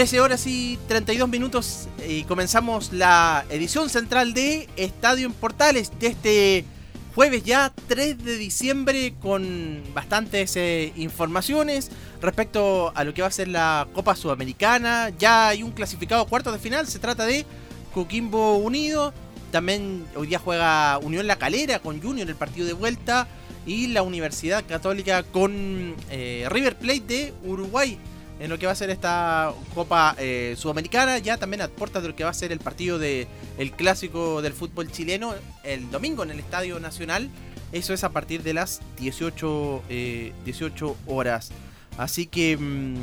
Trece horas y 32 minutos y comenzamos la edición central de Estadio en Portales de este jueves ya 3 de diciembre con bastantes eh, informaciones respecto a lo que va a ser la Copa Sudamericana. Ya hay un clasificado cuarto de final, se trata de Coquimbo Unido. También hoy día juega Unión La Calera con Junior el partido de vuelta. Y la Universidad Católica con eh, River Plate de Uruguay en lo que va a ser esta Copa eh, Sudamericana, ya también a puertas de lo que va a ser el partido de el clásico del fútbol chileno el domingo en el Estadio Nacional. Eso es a partir de las 18, 18 eh, horas. Así que mm,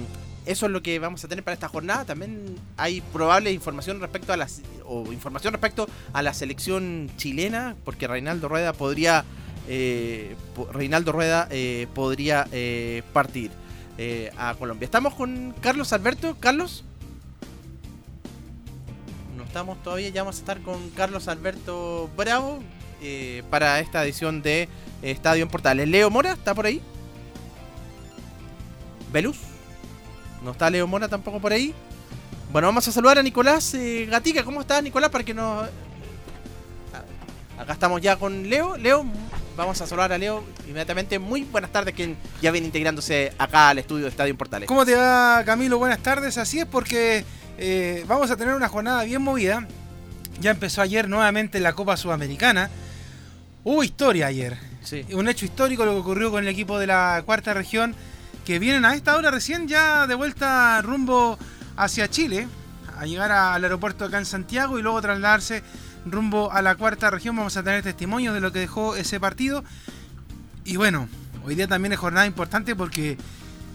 eso es lo que vamos a tener para esta jornada. También hay probable información respecto a las o información respecto a la selección chilena, porque Reinaldo Rueda podría eh, Reinaldo Rueda podría partir. Eh, a Colombia. Estamos con Carlos Alberto. Carlos. No estamos todavía, ya vamos a estar con Carlos Alberto Bravo eh, para esta edición de Estadio en Portales. Leo Mora, ¿está por ahí? ¿Velus? ¿No está Leo Mora tampoco por ahí? Bueno, vamos a saludar a Nicolás eh, Gatica. ¿Cómo estás, Nicolás? Para que nos... Acá estamos ya con Leo. Leo, vamos a saludar a Leo inmediatamente. Muy buenas tardes, quien ya viene integrándose acá al estudio de Estadio Portales. ¿Cómo te va, Camilo? Buenas tardes. Así es porque eh, vamos a tener una jornada bien movida. Ya empezó ayer nuevamente la Copa Sudamericana. Hubo historia ayer. Sí. Un hecho histórico lo que ocurrió con el equipo de la cuarta región, que vienen a esta hora recién ya de vuelta rumbo hacia Chile, a llegar al aeropuerto acá en Santiago y luego trasladarse rumbo a la cuarta región. Vamos a tener testimonios de lo que dejó ese partido. Y bueno, hoy día también es jornada importante porque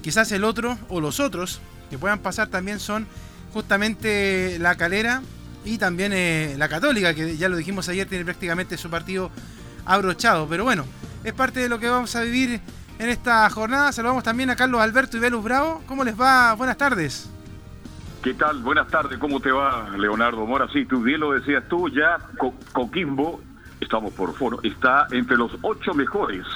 quizás el otro o los otros que puedan pasar también son justamente la calera y también eh, la católica, que ya lo dijimos ayer, tiene prácticamente su partido abrochado. Pero bueno, es parte de lo que vamos a vivir en esta jornada. Saludamos también a Carlos Alberto y Velus Bravo. ¿Cómo les va? Buenas tardes. ¿Qué tal? Buenas tardes, ¿cómo te va, Leonardo Mora? Sí, tú bien lo decías tú, ya Coquimbo, estamos por foro, está entre los ocho mejores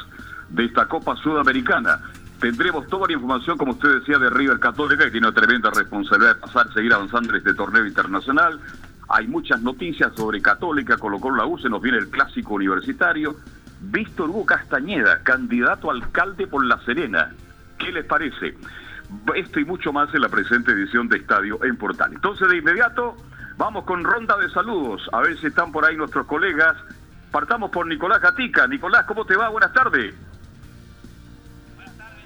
de esta Copa Sudamericana. Tendremos toda la información, como usted decía, de River Católica, que tiene una tremenda responsabilidad de pasar, seguir avanzando en este torneo internacional. Hay muchas noticias sobre Católica, colocó la U, se nos viene el clásico universitario. Víctor Hugo Castañeda, candidato a alcalde por La Serena. ¿Qué les parece? Esto y mucho más en la presente edición de Estadio en Portal. Entonces, de inmediato, vamos con ronda de saludos. A ver si están por ahí nuestros colegas. Partamos por Nicolás Gatica. Nicolás, ¿cómo te va? Buenas tardes. Buenas tardes.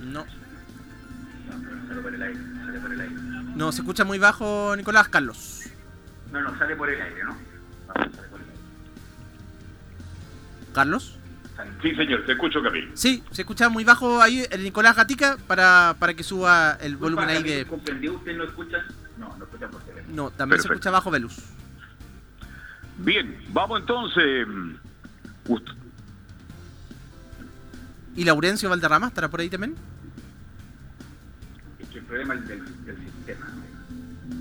No. No, se escucha muy bajo, Nicolás Carlos. No, no, sale por el aire, ¿no? ¿Carlos? Sí, señor, te escucho, Camilo. Sí, se escucha muy bajo ahí el Nicolás Gatica para, para que suba el volumen ahí de. ¿Usted no escucha? No, no escucha por teléfono. No, también se escucha bajo Velus. Bien, vamos entonces. ¿Y Laurencio Valderrama estará por ahí también? Es que el problema es del, del sistema.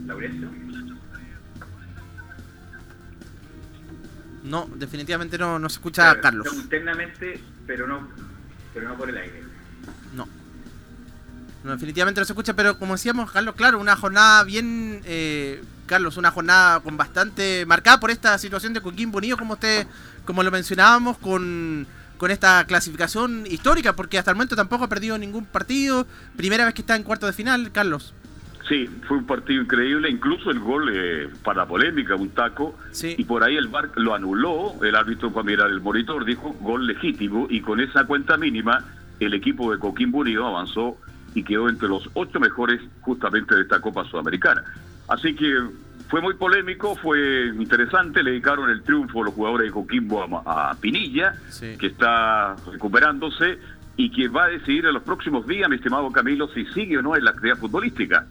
Laurencio. No, definitivamente no, no se escucha a Carlos. Internamente, pero no, pero no por el aire. No. No, definitivamente no se escucha, pero como decíamos, Carlos, claro, una jornada bien, eh, Carlos, una jornada con bastante marcada por esta situación de Coquimbo Unido, como usted, como lo mencionábamos, con, con esta clasificación histórica, porque hasta el momento tampoco ha perdido ningún partido, primera vez que está en cuarto de final, Carlos. Sí, fue un partido increíble, incluso el gol eh, para polémica, un taco, y por ahí el VAR lo anuló, el árbitro fue a mirar el monitor, dijo gol legítimo, y con esa cuenta mínima el equipo de Coquimbo Unido avanzó y quedó entre los ocho mejores justamente de esta Copa Sudamericana. Así que fue muy polémico, fue interesante, le dedicaron el triunfo a los jugadores de Coquimbo a, Pinilla, que está recuperándose y que va a decidir en los próximos días, mi estimado Camilo, si sigue o no en la actividad futbolística.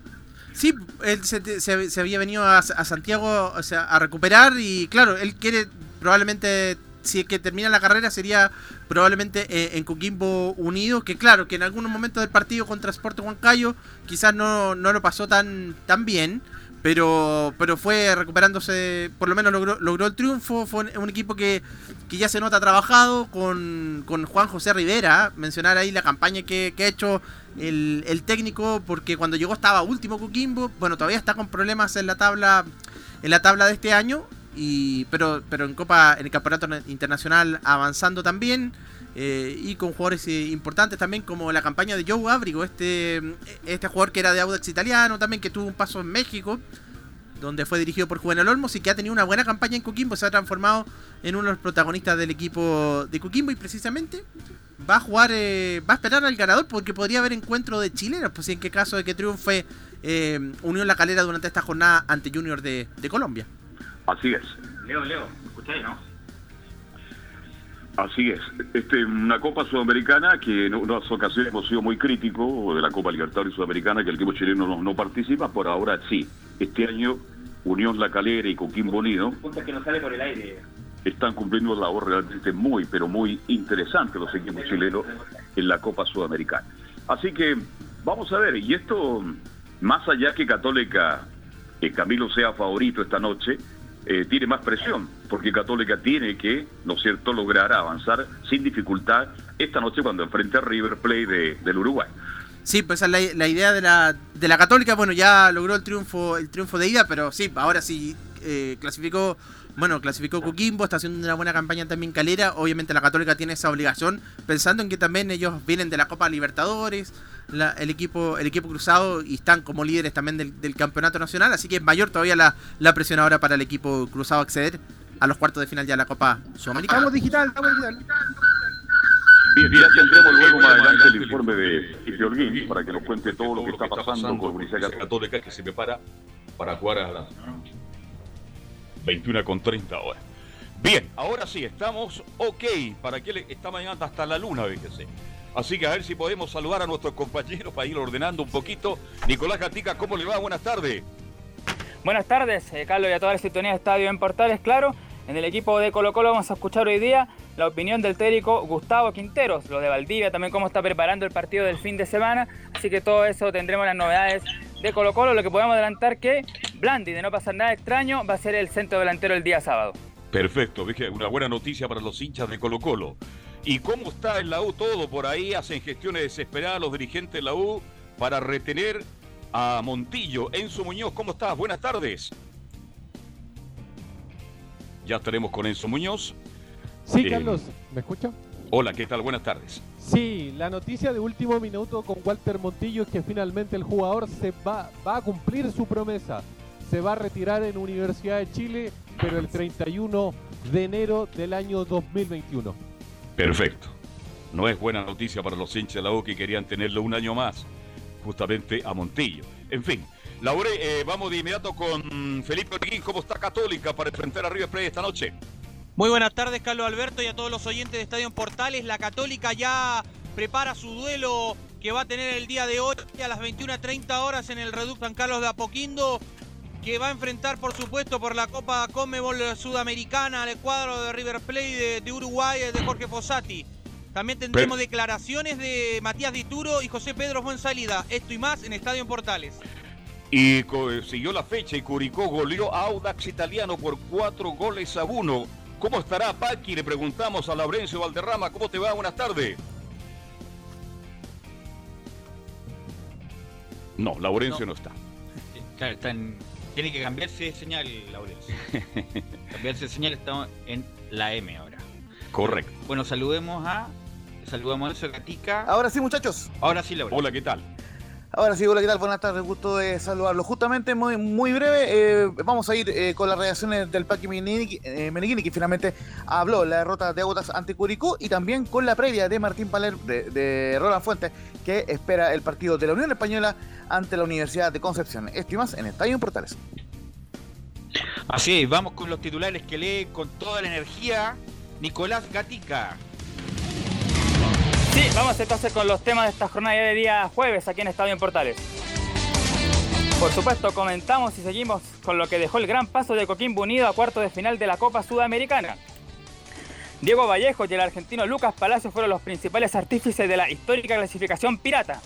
Sí, él se, había venido a, Santiago o sea, a recuperar y claro, él quiere probablemente, si es que termina la carrera, sería probablemente eh, en Coquimbo Unido, que claro, que en algunos momentos del partido contra Sport Huancayo quizás no, no lo pasó tan, tan bien. Pero, pero fue recuperándose, por lo menos logró, logró el triunfo. Fue un equipo que, ya se nota trabajado con, Juan José Rivera. Mencionar ahí la campaña que, ha hecho el, técnico, porque cuando llegó estaba último Coquimbo. Bueno, todavía está con problemas en la tabla, en la tabla de este año. Y, pero, pero en Copa, en el campeonato internacional avanzando también. Eh, y con jugadores eh, importantes también como la campaña de Joe Abrigo, este, este jugador que era de Audax italiano también, que tuvo un paso en México, donde fue dirigido por Juvenal Olmos y que ha tenido una buena campaña en Coquimbo, se ha transformado en uno de los protagonistas del equipo de Coquimbo y precisamente va a jugar, eh, va a esperar al ganador porque podría haber encuentro de chilenos, pues en qué caso de que triunfe Unión La Calera durante esta jornada ante Junior de, de Colombia. Así es. Leo, Leo, ¿me escucháis, no? Así es. Este, una Copa Sudamericana que en unas ocasiones hemos sido muy críticos de la Copa Libertadores Sudamericana, que el equipo chileno no, no, participa, por ahora sí. Este año Unión La Calera y Coquimbo Unido que no sale por el aire. están cumpliendo una labor realmente muy, pero muy interesante los equipos chilenos en la Copa Sudamericana. Así que vamos a ver, y esto, más allá que Católica, que Camilo sea favorito esta noche, eh, tiene más presión, porque Católica tiene que, ¿no cierto?, lograr avanzar sin dificultad esta noche cuando enfrente a River Plate de, del Uruguay. Sí, pues esa es la, idea de la, de la Católica. Bueno, ya logró el triunfo, el triunfo de ida, pero sí, ahora sí eh, clasificó bueno, clasificó Coquimbo, está haciendo una buena campaña también Calera. Obviamente la Católica tiene esa obligación, pensando en que también ellos vienen de la Copa Libertadores, el, equipo, el equipo cruzado y están como líderes también del, campeonato nacional. Así que es mayor todavía la, la, presión ahora para el equipo cruzado acceder a los cuartos de final ya de la Copa Sudamericana. Estamos digital, estamos digital. Bien, ya tendremos luego más adelante el informe de Holguín para que nos cuente todo lo que está pasando con la Universidad Católica que se prepara para jugar a la 21 con 30 horas. Bien, ahora sí, estamos ok. ¿Para que está mañana hasta la luna, fíjese? Así que a ver si podemos saludar a nuestros compañeros para ir ordenando un poquito. Nicolás Gatica, ¿cómo le va? Buenas tardes. Buenas tardes, eh, Carlos, y a toda la sintonía de Estadio en Portales. Claro, en el equipo de Colo Colo vamos a escuchar hoy día la opinión del técnico Gustavo Quinteros, lo de Valdivia, también cómo está preparando el partido del fin de semana. Así que todo eso tendremos las novedades de Colo Colo. Lo que podemos adelantar que Blandi, de no pasar nada extraño, va a ser el centro delantero el día sábado. Perfecto, una buena noticia para los hinchas de Colo Colo. ¿Y cómo está en la U todo? Por ahí hacen gestiones desesperadas los dirigentes de la U para retener a Montillo. Enzo Muñoz, ¿cómo estás? Buenas tardes. Ya estaremos con Enzo Muñoz. Sí, eh, Carlos, ¿me escucha? Hola, ¿qué tal? Buenas tardes. Sí, la noticia de último minuto con Walter Montillo es que finalmente el jugador se va, va a cumplir su promesa. Se va a retirar en Universidad de Chile, pero el 31 de enero del año 2021. Perfecto. No es buena noticia para los hinchas de la U que querían tenerlo un año más, justamente a Montillo. En fin, Laure, eh, vamos de inmediato con Felipe Orguín. ¿Cómo está Católica para enfrentar a River Plate esta noche? Muy buenas tardes, Carlos Alberto, y a todos los oyentes de Estadio Portales. La Católica ya prepara su duelo que va a tener el día de hoy a las 21.30 horas en el Reducto San Carlos de Apoquindo, que va a enfrentar, por supuesto, por la Copa Conmebol Sudamericana al cuadro de River Plate de, Uruguay de Jorge Fossati. También tendremos declaraciones de Matías Dituro y José Pedro Fuensalida. Esto y más en Estadio Portales. Y siguió la fecha y Curicó goleó a Audax Italiano por cuatro goles a uno ¿Cómo estará Paqui? Le preguntamos a Laurencio Valderrama. ¿Cómo te va? Buenas tardes. No, Laurencio no, está. Tiene que cambiarse de señal, Laurencio. cambiarse de señal, estamos en la M ahora. Correcto. Bueno, saludemos a. Saludamos a Elsa Gatica. Ahora sí, muchachos. Ahora sí, Laurencio. Hola, ¿qué tal? Ahora sí, hola, ¿qué tal? Buenas tardes, gusto de saludarlo. Justamente, muy, muy breve, eh, vamos a ir eh, con las reacciones del Paqui eh, Meneghini, que finalmente habló la derrota de Agutas ante Curicó, y también con la previa de Martín Paler, de, Roland Fuentes, que espera el partido de la Unión Española ante la Universidad de Concepción. Esto y más en Estadio Portales. Así es, vamos con los titulares que lee con toda la energía Nicolás Gatica. Sí, vamos entonces con los temas de esta jornada de día jueves aquí en Estadio en Portales. Por supuesto, comentamos y seguimos con lo que dejó el gran paso de Coquimbo Unido a cuarto de final de la Copa Sudamericana. Diego Vallejo y el argentino Lucas Palacio fueron los principales artífices de la histórica clasificación pirata.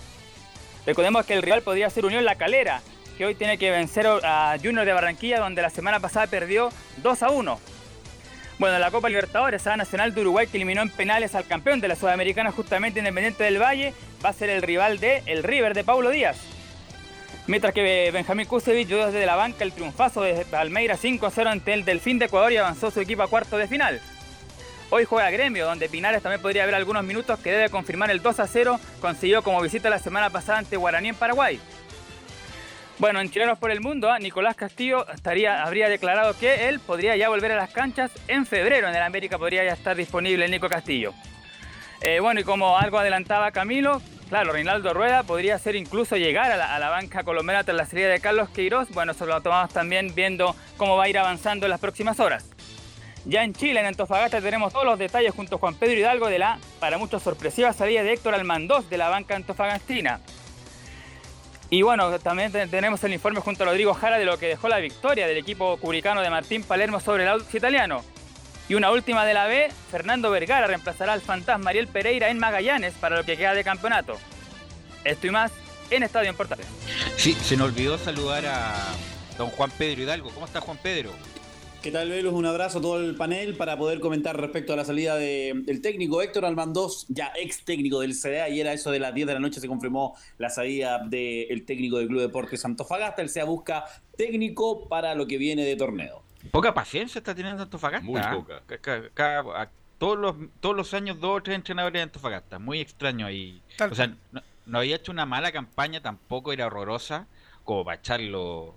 Recordemos que el rival podría ser Unión La Calera, que hoy tiene que vencer a Junior de Barranquilla, donde la semana pasada perdió 2 a 1. Bueno, la Copa Libertadores, a Nacional de Uruguay que eliminó en penales al campeón de la Sudamericana, justamente Independiente del Valle, va a ser el rival de el River de Paulo Díaz. Mientras que Benjamín Kusevich dio desde la banca el triunfazo de Palmeira 5-0 ante el Delfín de Ecuador y avanzó su equipo a cuarto de final. Hoy juega Gremio, donde Pinares también podría haber algunos minutos que debe confirmar el 2-0, consiguió como visita la semana pasada ante Guaraní en Paraguay. Bueno, en Chilenos por el Mundo, ¿ah? Nicolás Castillo estaría, habría declarado que él podría ya volver a las canchas en febrero. En el América podría ya estar disponible Nico Castillo. Eh, bueno, y como algo adelantaba Camilo, claro, Reinaldo Rueda podría ser incluso llegar a la, banca colombiana tras la salida de Carlos Queiroz. Bueno, eso lo tomamos también viendo cómo va a ir avanzando en las próximas horas. Ya en Chile, en Antofagasta, tenemos todos los detalles junto a Juan Pedro Hidalgo de la, para muchos, sorpresiva salida de Héctor Almandós de la banca antofagastina. Y bueno, también tenemos el informe junto a Rodrigo Jara de lo que dejó la victoria del equipo curicano de Martín Palermo sobre el Audax italiano. Y una última de la B, Fernando Vergara reemplazará al fantasma Ariel Pereira en Magallanes para lo que queda de campeonato. Esto y más en Estadio en Portales. Sí, se nos olvidó saludar a don Juan Pedro Hidalgo. ¿Cómo está Juan Pedro? ¿Qué tal, Velus? Un abrazo a todo el panel para poder comentar respecto a la salida del técnico Héctor Almandós, ya ex técnico del CDA. Ayer a eso de las 10 de la noche se confirmó la salida del técnico del Club Deportes Antofagasta. El CDA busca técnico para lo que viene de torneo. Poca paciencia está teniendo Antofagasta. Muy poca. todos, los, todos los años, dos o tres entrenadores de Antofagasta. Muy extraño ahí. O sea, no, había hecho una mala campaña, tampoco era horrorosa, como para echarlo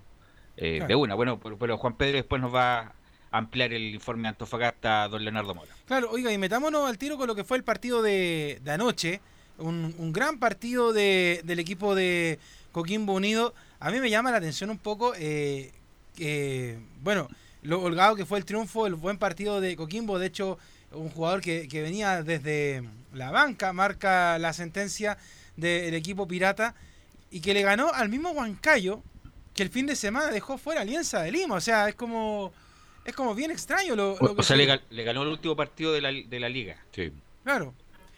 eh, de una. Bueno, pero, Juan Pedro después nos va a ampliar el informe de Antofagasta, don Leonardo Mora. Claro, oiga, y metámonos al tiro con lo que fue el partido de, anoche. Un, gran partido de, del equipo de Coquimbo Unido. A mí me llama la atención un poco, eh, bueno, lo holgado que fue el triunfo, el buen partido de Coquimbo. De hecho, un jugador que, que venía desde la banca marca la sentencia del equipo pirata y que le ganó al mismo Huancayo, que el fin de semana dejó fuera Alianza de Lima. O sea, es como es como bien extraño lo, o, sea, le, ganó el último partido de la, de la liga. Sí. Claro.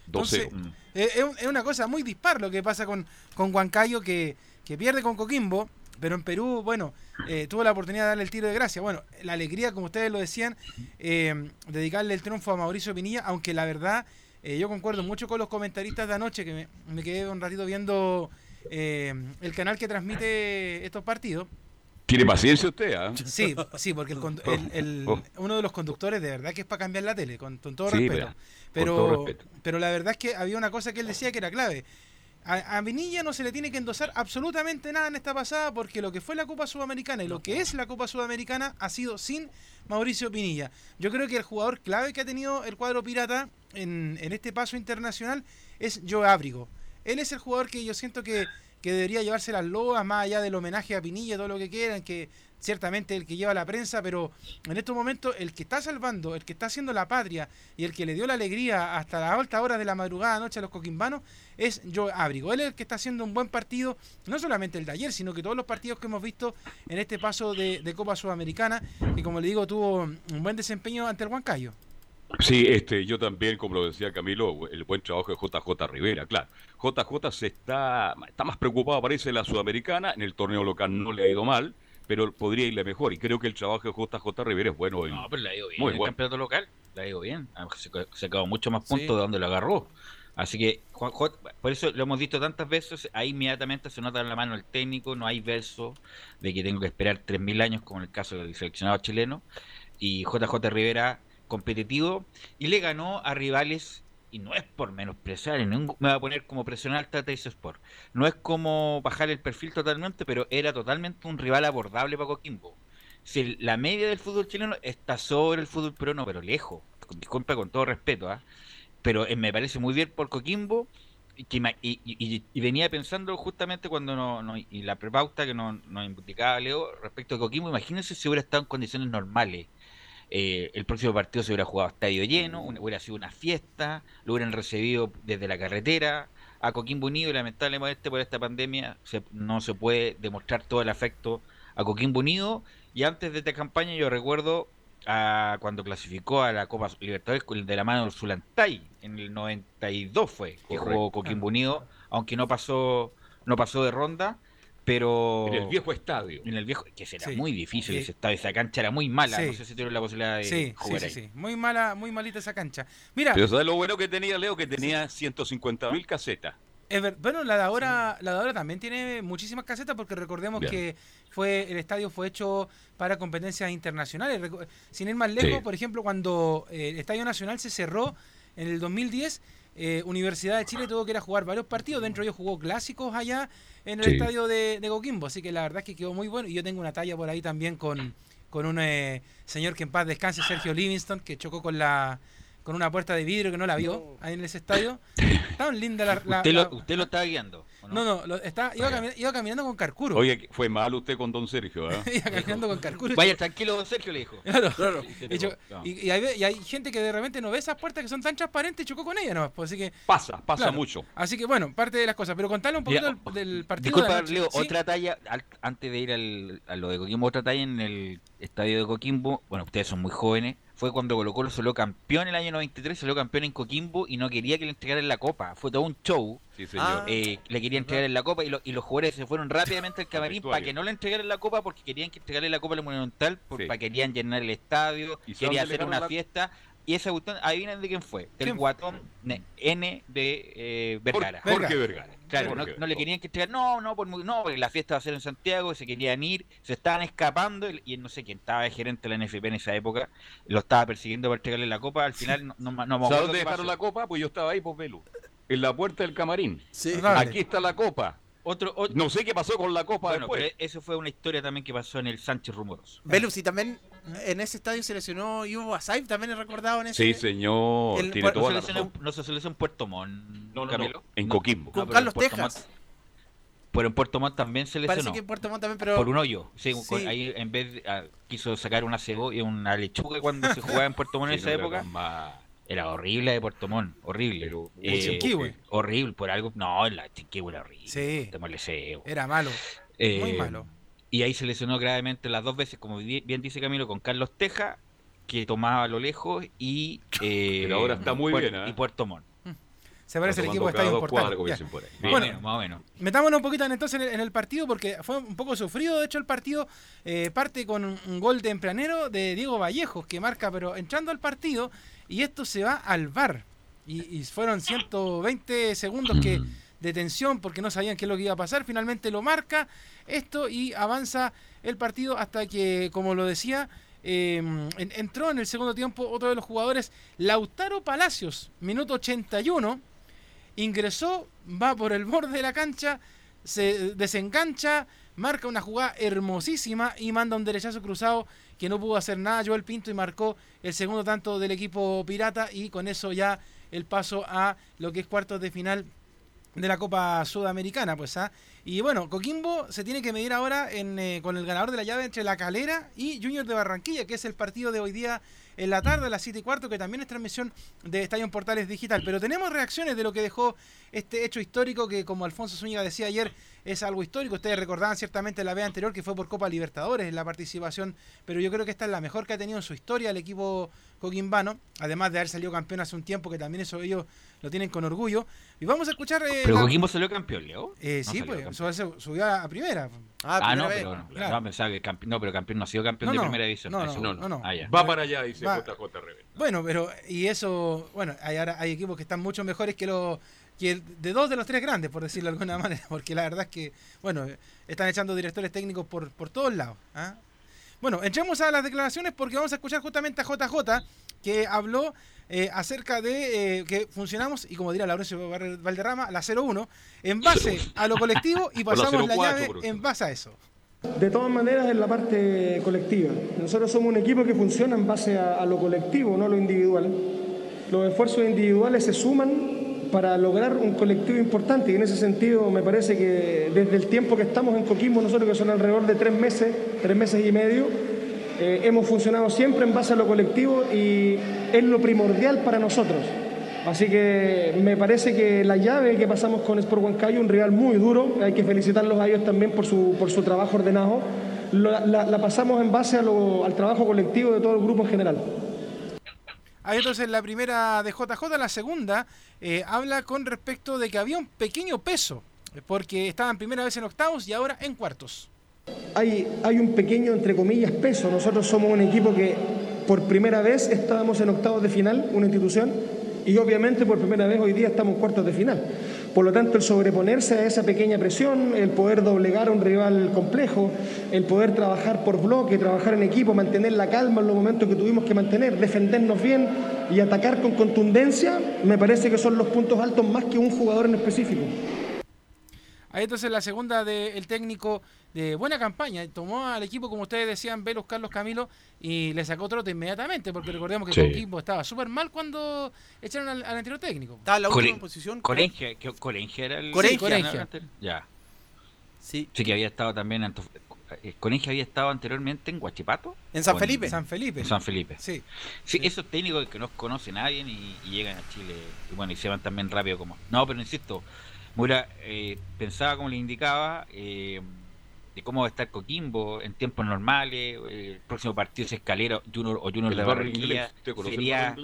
Entonces, es, es, una cosa muy dispar lo que pasa con, con Huancayo, que, que pierde con Coquimbo, pero en Perú, bueno, eh, tuvo la oportunidad de darle el tiro de gracia. Bueno, la alegría, como ustedes lo decían, eh, dedicarle el triunfo a Mauricio Pinilla, aunque la verdad, eh, yo concuerdo mucho con los comentaristas de anoche, que me, me quedé un ratito viendo eh, el canal que transmite estos partidos. ¿Tiene paciencia usted? ¿ah? Sí, sí, porque el, oh. uno de los conductores de verdad que es para cambiar la tele, con, todo, respeto. Pero, pero, la verdad es que había una cosa que él decía que era clave. A, a, Vinilla no se le tiene que endosar absolutamente nada en esta pasada porque lo que fue la Copa Sudamericana y lo que es la Copa Sudamericana ha sido sin Mauricio Pinilla. Yo creo que el jugador clave que ha tenido el cuadro pirata en, en este paso internacional es Joe Ábrigo él es el jugador que yo siento que, debería llevarse las loas, más allá del homenaje a Pinilla, todo lo que quieran, que ciertamente el que lleva la prensa, pero en estos momentos el que está salvando, el que está haciendo la patria y el que le dio la alegría hasta las altas horas de la madrugada noche a los coquimbanos es Joe Abrigo. Él es el que está haciendo un buen partido, no solamente el de ayer, sino que todos los partidos que hemos visto en este paso de, de Copa Sudamericana, y como le digo, tuvo un buen desempeño ante el Huancayo. Sí, este, yo también, como lo decía Camilo, el buen trabajo de JJ Rivera, claro. JJ se está, está más preocupado, parece, en la Sudamericana, en el torneo local no le ha ido mal, pero podría irle mejor. Y creo que el trabajo de JJ Rivera es bueno. No, pero le ha ido bien muy en el bueno. campeonato local. Le ha ido bien. Ha sacado mucho más puntos de donde lo agarró. Así que, Juan- Juan- por eso lo hemos visto tantas veces, ahí inmediatamente se nota en la mano el técnico, no hay verso de que tengo que esperar 3.000 años, como en el caso del seleccionado chileno, y JJ Rivera competitivo, y le ganó a rivales, y no es por menospreciar, me va a poner como presionar al Tata Sport, no es como bajar el perfil totalmente, pero era totalmente un rival abordable para Coquimbo. Si la media del fútbol chileno está sobre el fútbol peruano, pero lejos, disculpa con todo respeto, ¿ah? pero eh, me parece muy bien por Coquimbo y venía pensando justamente cuando no, no- y la prepauta que nos no indicaba Leo respecto a Coquimbo, imagínense si hubiera estado en condiciones normales. Eh, el próximo partido se hubiera jugado a estadio lleno, hubiera sido una fiesta, lo hubieran recibido desde la carretera. A Coquimbo Unido y lamentablemente por esta pandemia se- no se puede demostrar todo el afecto a Coquimbo Unido. Y antes de esta campaña yo recuerdo a cuando clasificó a la Copa Libertadores de la mano del Zulantay en el 92 fue que Correcto. jugó Coquimbo Unido aunque no pasó no pasó de ronda pero En el viejo estadio. en el viejo que será Sí. muy difícil Sí. ese estadio esa cancha era muy mala Sí. no sé si tuvieron la posibilidad de jugar sí, ahí sí. Muy mala, muy malita esa cancha. Mira, Pero ¿sabes lo bueno que tenía Leo? Que tenía 150 mil casetas. es ver- bueno, la de ahora, la de ahora también tiene muchísimas casetas porque recordemos Bien. que fue el estadio fue hecho para competencias internacionales. Sin ir más lejos, Sí. por ejemplo, cuando eh, el Estadio Nacional se cerró en el 2010, eh, Universidad de Chile tuvo que ir a jugar varios partidos. Dentro de ellos jugó clásicos allá en el Sí. estadio de, de Coquimbo. Así que la verdad es que quedó muy bueno. Y yo tengo una talla por ahí también con, con un eh, señor que en paz descanse, Sergio Livingston, que chocó con la con una puerta de vidrio que no la vio ahí en ese estadio. Tan linda la... la- usted, la- lo, usted lo estaba guiando ¿o no, no, lo- está, iba, cami- iba caminando con Carcuro. Oye, fue mal usted con don Sergio, ¿ah? iba caminando con Carcuro. vaya tranquilo don Sergio le dijo Claro, Sí, Y, cho- no. y- y hay, ve- y hay gente que de repente no ve esas puertas que son tan transparentes y chocó con ellas nomás. Pues, así que, Pasa, pasa Claro. mucho. así que bueno, parte de las cosas. Pero contarle un poquito Mira, del, del partido de Disculpa. Leo, ¿Sí? otra talla, al- antes de ir al, a lo de Coquimbo, otra talla en el estadio de Coquimbo, bueno, ustedes son muy jóvenes, fue cuando Colo Colo salió campeón el año 93, salió campeón en Coquimbo y no quería que le entregaran la copa, fue todo un show, Sí, señor. Ah. eh, le querían entregar en la copa y, lo- y los jugadores se fueron rápidamente al camarín para que no le entregaran la copa porque querían que entregarle la copa al Monumental, porque Sí. para querían llenar el estadio, ¿Y sabe quería dónde le hacer una la- fiesta. Y esa cuestión, adivinen de quién fue, del ¿Quién? guatón N de eh, Vergara. Jorge Jorge Vergara. Claro, no, Jorge, no le querían que entregar, no, no, por muy- no, porque la fiesta va a ser en Santiago, se querían ir, se estaban escapando y, y no sé quién estaba de gerente de la NFP en esa época, lo estaba persiguiendo para entregarle la copa, al final no, no, no me ¿Sabes acuerdo dónde dejaron pasó. la copa? Pues yo estaba ahí, pues velo. En la puerta del camarín. Sí. Dale. Aquí está la copa. Otro, otro- No sé qué pasó con la copa bueno, después. pero eso fue una historia también que pasó en el Sánchez Rumoroso. Velus, y también en ese estadio se lesionó Ivo Basaib, también he recordado en ese. Sí, señor. El- Tiene por- No toda se, la lesionó, no se lesionó en Puerto Montt, No, no. En. Coquimbo. Con pero Carlos en. Montt- pero en Puerto Montt también se lesionó. Parece que en Puerto Montt también, pero. Por un hoyo. Sí, Sí. con- ahí en vez de- ah, quiso sacar una cebolla, una lechuga cuando se jugaba en Puerto Montt en esa época. Era horrible de Puerto Montt, horrible. Pero- Eh, horrible, por algo. No, la Chinquihue era horrible. Sí. Te. Era malo. Eh, Muy malo. Y ahí se lesionó gravemente las dos veces, como bi- bien dice Camilo, con Carlos Teja, que tomaba a lo lejos, y. eh, Pero ahora está muy bien, ¿eh? Y Puerto Montt. Se parece el equipo de Estadio Portal. Bueno. menos, más o menos. Metámonos un poquito entonces en el, en el partido porque fue un poco sufrido. De hecho, el partido eh, parte con un, un gol tempranero de Diego Vallejos que marca, pero entrando al partido y esto se va al VAR. Y, y fueron 120 segundos que de tensión porque no sabían qué es lo que iba a pasar. Finalmente lo marca esto y avanza el partido hasta que, como lo decía, en- entró en el segundo tiempo otro de los jugadores, Lautaro Palacios, minuto 81 ingresó, va por el borde de la cancha, se desengancha, marca una jugada hermosísima y manda un derechazo cruzado que no pudo hacer nada Joel Pinto y marcó el segundo tanto del equipo pirata y con eso ya el paso a lo que es cuartos de final de la Copa Sudamericana, pues ¿ah? Y bueno, Coquimbo se tiene que medir ahora en, eh, con el ganador de la llave entre La Calera y Junior de Barranquilla, que es el partido de hoy día en la tarde, a las 7 y cuarto, que también es transmisión de Estadio Portales Digital. Pero tenemos reacciones de lo que dejó este hecho histórico, que como Alfonso Zúñiga decía ayer, es algo histórico. Ustedes recordaban ciertamente la vez anterior que fue por Copa Libertadores la participación, pero yo creo que esta es la mejor que ha tenido en su historia el equipo coquimbano, además de haber salido campeón hace un tiempo, que también eso ellos lo tienen con orgullo. Y vamos a escuchar... eh, Pero la- Coquimbo salió campeón, Leo. eh, No sí, pues, subió a primera. Ah, ah no, pero, no, claro. no, que campeón, no, pero campeón no ha sido campeón de primera división. No, no, no. Ah, Va para allá, dice JJ Bueno, pero, y eso, bueno, hay, ahora hay equipos que están mucho mejores que los que de dos de los tres grandes, por decirlo de alguna manera, porque la verdad es que, bueno, están echando directores técnicos por, por todos lados. ¿ah? Bueno, entremos a las declaraciones porque vamos a escuchar justamente a JJ, que habló eh, acerca de eh, que funcionamos, y como dirá Laurencio Valderrama, la 0-1, en base a lo colectivo y pasamos la, llave en base a eso. De todas maneras, en la parte colectiva. Nosotros somos un equipo que funciona en base a, a lo colectivo, no a lo individual. Los esfuerzos individuales se suman para lograr un colectivo importante y en ese sentido me parece que desde el tiempo que estamos en Coquimbo, nosotros que son alrededor de tres meses, tres meses y medio, eh, hemos funcionado siempre en base a lo colectivo y es lo primordial para nosotros. Así que me parece que la llave que pasamos con Sport Huancayo, un rival muy duro, hay que felicitarlos a ellos también por su, por su trabajo ordenado, la, pasamos en base al trabajo colectivo de todo el grupo en general. Ahí entonces la primera de JJ, la segunda eh, habla con respecto de que había un pequeño peso, porque estaban primera vez en octavos y ahora en cuartos. Hay, hay un pequeño, entre comillas, peso. Nosotros somos un equipo que por primera vez estábamos en octavos de final, una institución, y obviamente por primera vez hoy día estamos en cuartos de final. Por lo tanto, el sobreponerse a esa pequeña presión, el poder doblegar a un rival complejo, el poder trabajar por bloque, trabajar en equipo, mantener la calma en los momentos que tuvimos que mantener, defendernos bien y atacar con contundencia, me parece que son los puntos altos más que un jugador en específico. Ahí entonces la segunda del técnico de buena campaña. Tomó al equipo, como ustedes decían, Velos Carlos Camilo y le sacó trote inmediatamente, porque recordemos que el equipo estaba súper mal cuando echaron al, anterior técnico. Estaba en la última posición. Colengia, era el. Colengia. Ya. Sí. Sí, que había estado también. En eh, Colengia había estado anteriormente en Guachipato. En San Felipe. San Felipe. En San Felipe. Sí. Sí, esos técnicos que no conoce nadie y, llegan a Chile. Y bueno, y se van también rápido como. No, pero insisto, Mura eh, pensaba como le indicaba. Eh, de cómo va a estar Coquimbo en tiempos normales, el próximo partido es Escalera Junior o Junior de Barranquilla, sería,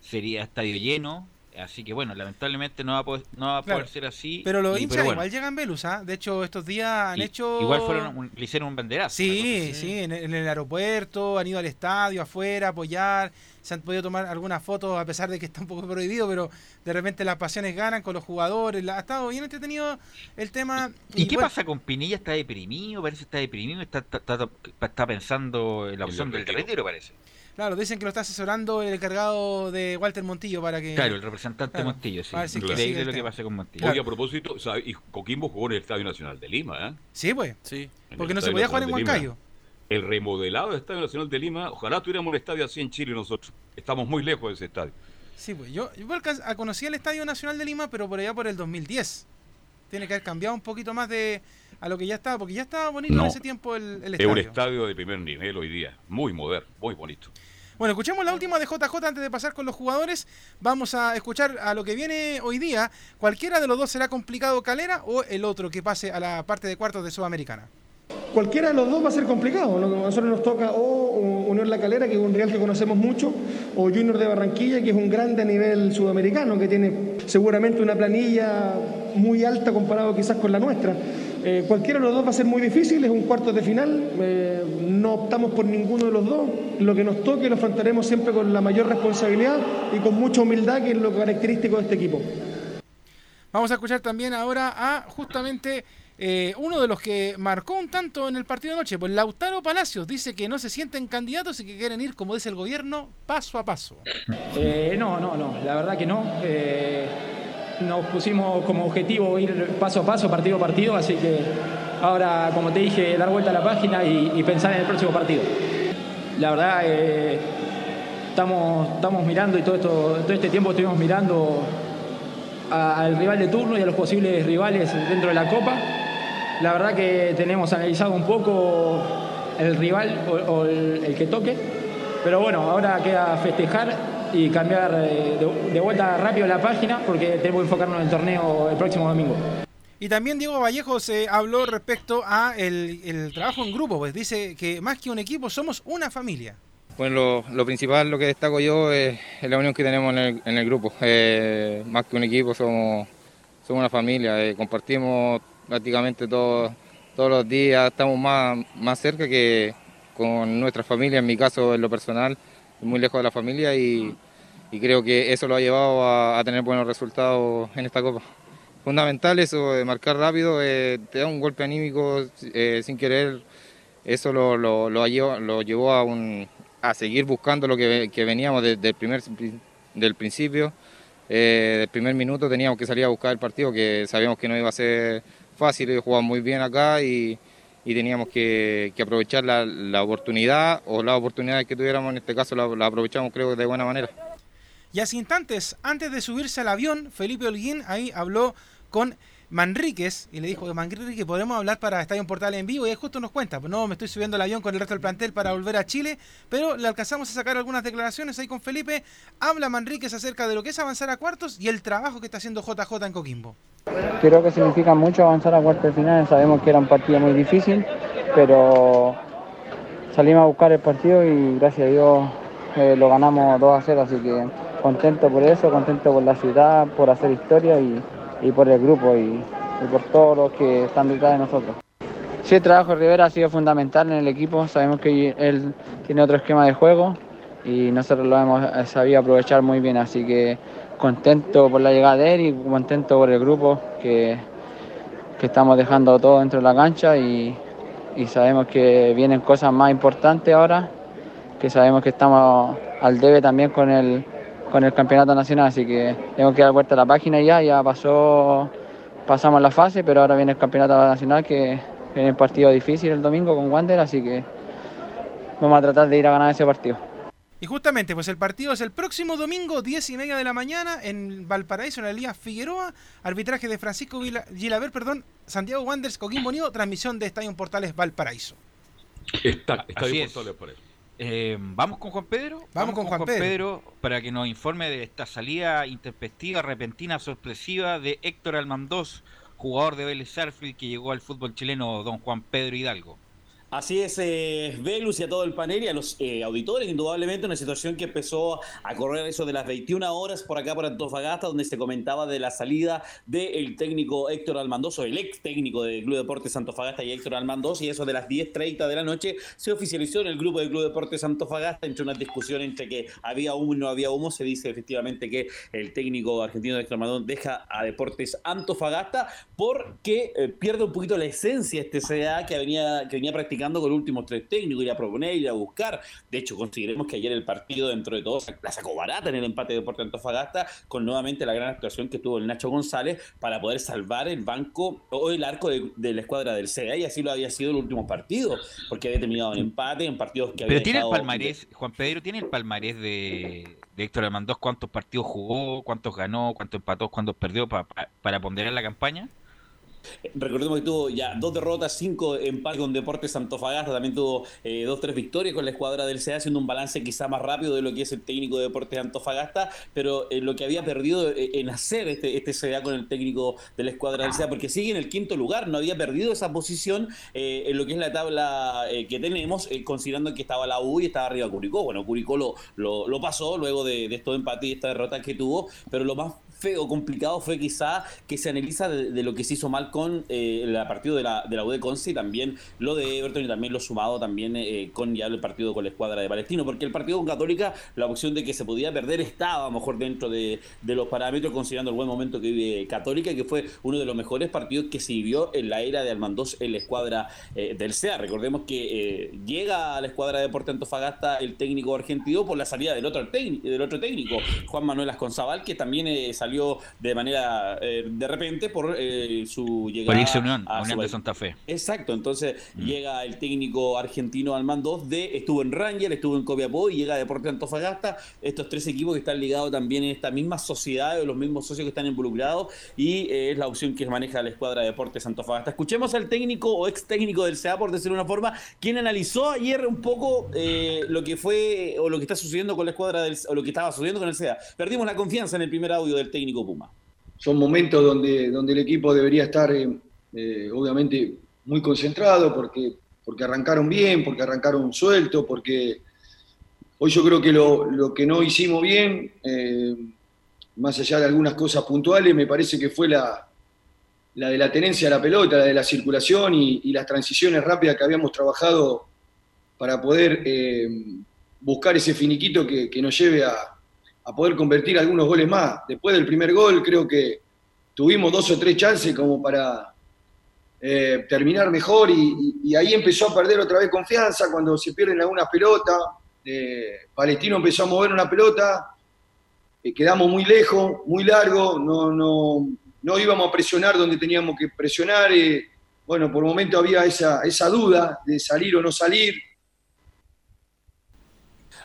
sería estadio lleno, Así que bueno, lamentablemente no va a poder, no va a poder ser así. Pero los hinchas igual llegan Velus, ¿ah? De hecho, estos días han hecho. Igual fueron, le hicieron un banderazo. Sí, sí, en, el aeropuerto, han ido al estadio, afuera, a apoyar. Se han podido tomar algunas fotos, a pesar de que está un poco prohibido, pero de repente las pasiones ganan con los jugadores. Ha estado bien entretenido el tema. ¿Y, qué pasa con Pinilla? ¿Está deprimido? Parece que está deprimido. Está, está, está, pensando en la opción del retiro, parece. Claro, dicen que lo está asesorando el encargado de Walter Montillo para que. Claro, el representante Montillo, sí. Increíble lo que pasa con Montillo. Oye, a propósito, y Coquimbo jugó en el Estadio Nacional de Lima, ¿eh? Sí, pues. Sí. Porque no se podía jugar en Huancayo. El remodelado del Estadio Nacional de Lima, ojalá tuviéramos un estadio así en Chile nosotros. Estamos muy lejos de ese estadio. Sí, pues. Yo, yo conocí el Estadio Nacional de Lima, pero por allá por el 2010. Tiene que haber cambiado un poquito más de a lo que ya estaba, porque ya estaba bonito en ese tiempo el, el estadio. Es un estadio de primer nivel hoy día, muy moderno, muy bonito. Bueno, escuchemos la última de JJ antes de pasar con los jugadores. Vamos a escuchar a lo que viene hoy día. ¿Cualquiera de los dos será complicado Calera o el otro que pase a la parte de cuartos de Sudamericana? Cualquiera de los dos va a ser complicado. A nosotros nos toca o Unión La Calera, que es un Real que conocemos mucho, o Junior de Barranquilla, que es un grande a nivel sudamericano, que tiene seguramente una planilla muy alta comparado quizás con la nuestra. Eh, cualquiera de los dos va a ser muy difícil, es un cuarto de final, eh, no optamos por ninguno de los dos, lo que nos toque lo afrontaremos siempre con la mayor responsabilidad y con mucha humildad, que es lo característico de este equipo. Vamos a escuchar también ahora a justamente eh, uno de los que marcó un tanto en el partido de noche, pues Lautaro Palacios dice que no se sienten candidatos y que quieren ir, como dice el gobierno, paso a paso. no, no, no, la verdad que no nos pusimos como objetivo ir paso a paso, partido a partido, así que ahora, como te dije, dar vuelta a la página y, pensar en el próximo partido. La verdad, eh, estamos, estamos mirando y todo, esto, todo este tiempo estuvimos mirando al rival de turno y a los posibles rivales dentro de la Copa. La verdad que tenemos analizado un poco el rival o, el que toque, pero bueno, ahora queda festejar y cambiar eh, de, vuelta rápido la página porque tenemos que enfocarnos en el torneo el próximo domingo. Y también Diego Vallejo se habló respecto a el, trabajo en grupo, pues dice que más que un equipo somos una familia. Bueno, lo, principal, lo que destaco yo es, la unión que tenemos en el, grupo. Eh, más que un equipo somos, somos una familia, eh, compartimos prácticamente todos todos los días estamos más, más cerca que con nuestra familia, en mi caso en lo personal, muy lejos de la familia y, creo que eso lo ha llevado a, tener buenos resultados en esta Copa. Fundamental eso de marcar rápido, eh, te da un golpe anímico eh, sin querer, eso lo, lo, llevó a, un, a seguir buscando lo que, veníamos desde el primer, del principio. Eh, del primer minuto teníamos que salir a buscar el partido, que sabíamos que no iba a ser fácil, ellos jugaban muy bien acá y, teníamos que, aprovechar la, oportunidad o las oportunidades que tuviéramos, en este caso la, aprovechamos creo de buena manera. Y hace instantes, antes de subirse al avión, Felipe Holguín ahí habló con Manríquez y le dijo que Manríquez podemos hablar para Estadio Portal en vivo y él justo nos cuenta, pues no, me estoy subiendo al avión con el resto del plantel para volver a Chile, pero le alcanzamos a sacar algunas declaraciones ahí con Felipe, habla Manríquez acerca de lo que es avanzar a cuartos y el trabajo que está haciendo JJ en Coquimbo. Creo que significa mucho avanzar a cuartos de final, sabemos que era un partido muy difícil, pero salimos a buscar el partido y gracias a Dios eh, lo ganamos 2 a 0, así que contento por eso, contento por la ciudad, por hacer historia y y por el grupo y, por todos los que están detrás de nosotros. Sí, el trabajo de Rivera ha sido fundamental en el equipo, sabemos que él tiene otro esquema de juego y nosotros lo hemos sabido aprovechar muy bien, así que contento por la llegada de él y contento por el grupo que, que estamos dejando todo dentro de la cancha y, y sabemos que vienen cosas más importantes ahora, que sabemos que estamos al debe también con el, con el campeonato nacional, así que tengo que dar vuelta a la página ya, ya pasó, pasamos la fase, pero ahora viene el campeonato nacional que viene el partido difícil el domingo con Wander, así que vamos a tratar de ir a ganar ese partido. Y justamente, pues el partido es el próximo domingo, 10 y media de la mañana, en Valparaíso, en la Liga Figueroa. Arbitraje de Francisco Gilaver, perdón, Santiago Wanderers, Coquimbo Unido, transmisión de Estadio Portales Valparaíso. Está, Estadio Portales por eh, vamos con Juan Pedro. Vamos, con, Juan, Pedro. para que nos informe de esta salida intempestiva, repentina, sorpresiva de Héctor Almandós, jugador de Vélez Sarfield que llegó al fútbol chileno, don Juan Pedro Hidalgo. Así es, eh, Velus y a todo el panel y a los eh, auditores, indudablemente una situación que empezó a correr eso de las 21 horas por acá por Antofagasta, donde se comentaba de la salida del técnico Héctor Almandoso, el ex técnico del Club Deportes Antofagasta y Héctor Almandoso, y eso de las 10.30 de la noche se oficializó en el grupo del Club Deportes Antofagasta, entre una discusión entre que había humo y no había humo, se dice efectivamente que el técnico argentino Héctor Almandoso deja a Deportes Antofagasta porque eh, pierde un poquito la esencia este CDA que venía, que venía practicando con últimos tres técnicos, ir a proponer, ir a buscar. De hecho, consideremos que ayer el partido, dentro de todo, la sacó barata en el empate de Deportes Antofagasta, con nuevamente la gran actuación que tuvo el Nacho González para poder salvar el banco o el arco de, la escuadra del CEA, y así lo había sido el último partido, porque había terminado en empate, en partidos que había. Pero tiene el palmarés, Juan Pedro, tiene el palmarés de, de Héctor Armandós, cuántos partidos jugó, cuántos ganó, cuántos empató, cuántos perdió para ponderar la campaña. Recordemos que tuvo ya dos derrotas, cinco empates con Deportes Antofagasta, también tuvo eh, dos, tres victorias con la escuadra del CA, haciendo un balance quizá más rápido de lo que es el técnico de Deportes Antofagasta, pero eh, lo que había perdido eh, en hacer este, este CA con el técnico de la escuadra del CA, porque sigue en el quinto lugar, no había perdido esa posición en lo que es la tabla que tenemos, considerando que estaba la U y estaba arriba Curicó. Bueno, Curicó lo, lo, pasó luego de, de estos empates y esta derrota que tuvo, pero lo más feo, complicado fue quizá que se analiza de, lo que se hizo mal con eh, el partido de la, de la UD Conce y también lo de Everton y también lo sumado también eh, con ya el partido con la escuadra de Palestino, porque el partido con Católica, la opción de que se podía perder estaba a lo mejor dentro de, los parámetros, considerando el buen momento que vive Católica, que fue uno de los mejores partidos que se vivió en la era de Almandós en la escuadra eh, del CEA. Recordemos que llega a la escuadra de Deporte Antofagasta el técnico argentino por la salida del otro, del otro técnico, Juan Manuel Asconzabal, que también salió salió de manera eh, de repente por eh, su llegada. Por irse Unión, a Unión de Santa Fe. Exacto, entonces mm. llega el técnico argentino al mando de, estuvo en Ranger, estuvo en Copiapó y llega a Deportes Antofagasta. Estos tres equipos que están ligados también en esta misma sociedad, los mismos socios que están involucrados y eh, es la opción que maneja la escuadra de Deportes Antofagasta. Escuchemos al técnico o ex técnico del CA, por decirlo de una forma, quien analizó ayer un poco lo que fue o lo que está sucediendo con la escuadra del, o lo que estaba sucediendo con el CA. Perdimos la confianza en el primer audio del técnico Puma. Son momentos donde, donde el equipo debería estar, eh, eh, obviamente, muy concentrado porque, porque arrancaron bien, porque arrancaron suelto, porque hoy yo creo que lo, que no hicimos bien, eh, más allá de algunas cosas puntuales, me parece que fue la, la de la tenencia de la pelota, la de la circulación y, las transiciones rápidas que habíamos trabajado para poder buscar ese finiquito que, nos lleve a, poder convertir algunos goles más. Después del primer gol creo que tuvimos dos o tres chances como para eh, terminar mejor y, ahí empezó a perder otra vez confianza cuando se pierden algunas pelotas. Eh, Palestino empezó a mover una pelota, quedamos muy lejos, muy largo, no, no, no íbamos a presionar donde teníamos que presionar. Eh, bueno, por un momento había esa, esa duda de salir o no salir.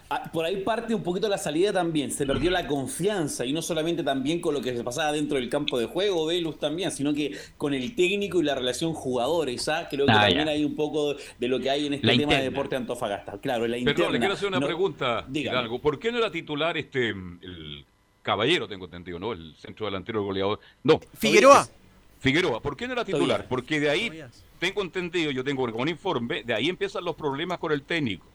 Ah, por ahí parte un poquito la salida también, se perdió la confianza y no solamente también con lo que se pasaba dentro del campo de juego, Velus también, sino que con el técnico y la relación jugadores, ¿ah? creo que ah, también hay un poco de lo que hay en este tema de deporte Antofagasta. Claro, la Perdón, le quiero hacer una pregunta, Hidalgo. ¿Por qué no era titular este el Caballero, tengo entendido, ¿no? El centro delantero goleador. No. Figueroa. Figueroa, ¿por qué no era titular? Porque de ahí, tengo entendido, yo tengo un informe, de ahí empiezan los problemas con el técnico.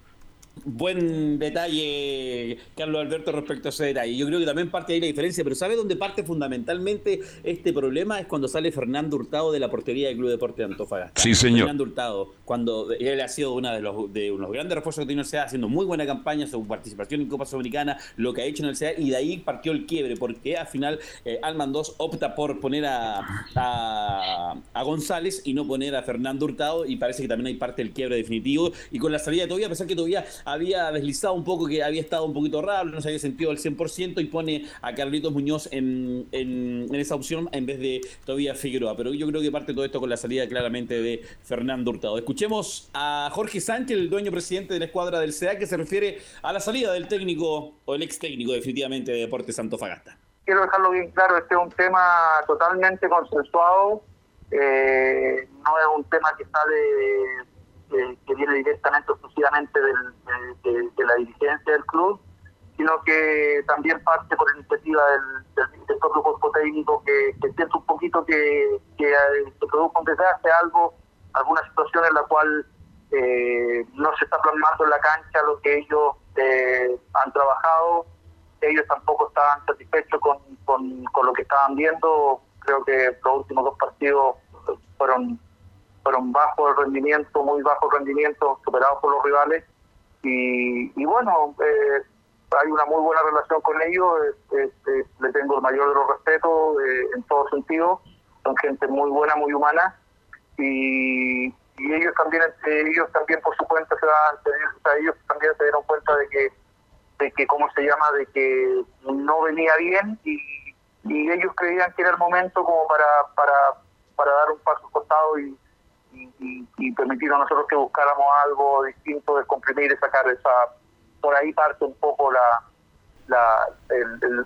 Buen detalle, Carlos Alberto, respecto a ese detalle. Yo creo que también parte ahí la diferencia, pero ¿sabe dónde parte fundamentalmente este problema? Es cuando sale Fernando Hurtado de la portería del Club Deporte de Antofagasta. Sí, señor. Fernando Hurtado, cuando él ha sido uno de los, de unos grandes refuerzos que tiene el SEA, haciendo muy buena campaña, su participación en Copa Sudamericana, lo que ha hecho en el SEA, y de ahí partió el quiebre, porque al final eh, Alman 2 opta por poner a, a, González y no poner a Fernando Hurtado, y parece que también hay parte del quiebre definitivo, y con la salida de Tobía, a pesar que todavía había deslizado un poco, que había estado un poquito raro, no se había sentido al 100% y pone a Carlitos Muñoz en, en, esa opción en vez de todavía Figueroa. Pero yo creo que parte todo esto con la salida claramente de Fernando Hurtado. Escuchemos a Jorge Sánchez, el dueño presidente de la escuadra del CEA, que se refiere a la salida del técnico o el ex técnico definitivamente de Deportes Santo Fagasta. Quiero dejarlo bien claro, este es un tema totalmente consensuado, eh, no es un tema que sale que, viene directamente exclusivamente de, la dirigencia del club, sino que también parte por iniciativa del, director del cuerpo técnico que, que un poquito que, se produjo un desastre, algo, alguna situación en la cual eh, no se está plasmando en la cancha lo que ellos eh, han trabajado, ellos tampoco estaban satisfechos con, con lo que estaban viendo, creo que los últimos dos partidos fueron fueron bajos el rendimiento, muy bajo el rendimiento, superados por los rivales. Y, bueno, eh, hay una muy buena relación con ellos, este, le tengo el mayor de los respetos eh, en todo sentido, son gente muy buena, muy humana. Y, ellos también ellos también por su cuenta se dan, ellos también se dieron cuenta de que de que cómo se llama de que no venía bien y, y ellos creían que era el momento como para para para dar un paso cortado y, y, y, permitir a nosotros que buscáramos algo distinto, de comprimir y sacar esa... Por ahí parte un poco la, la,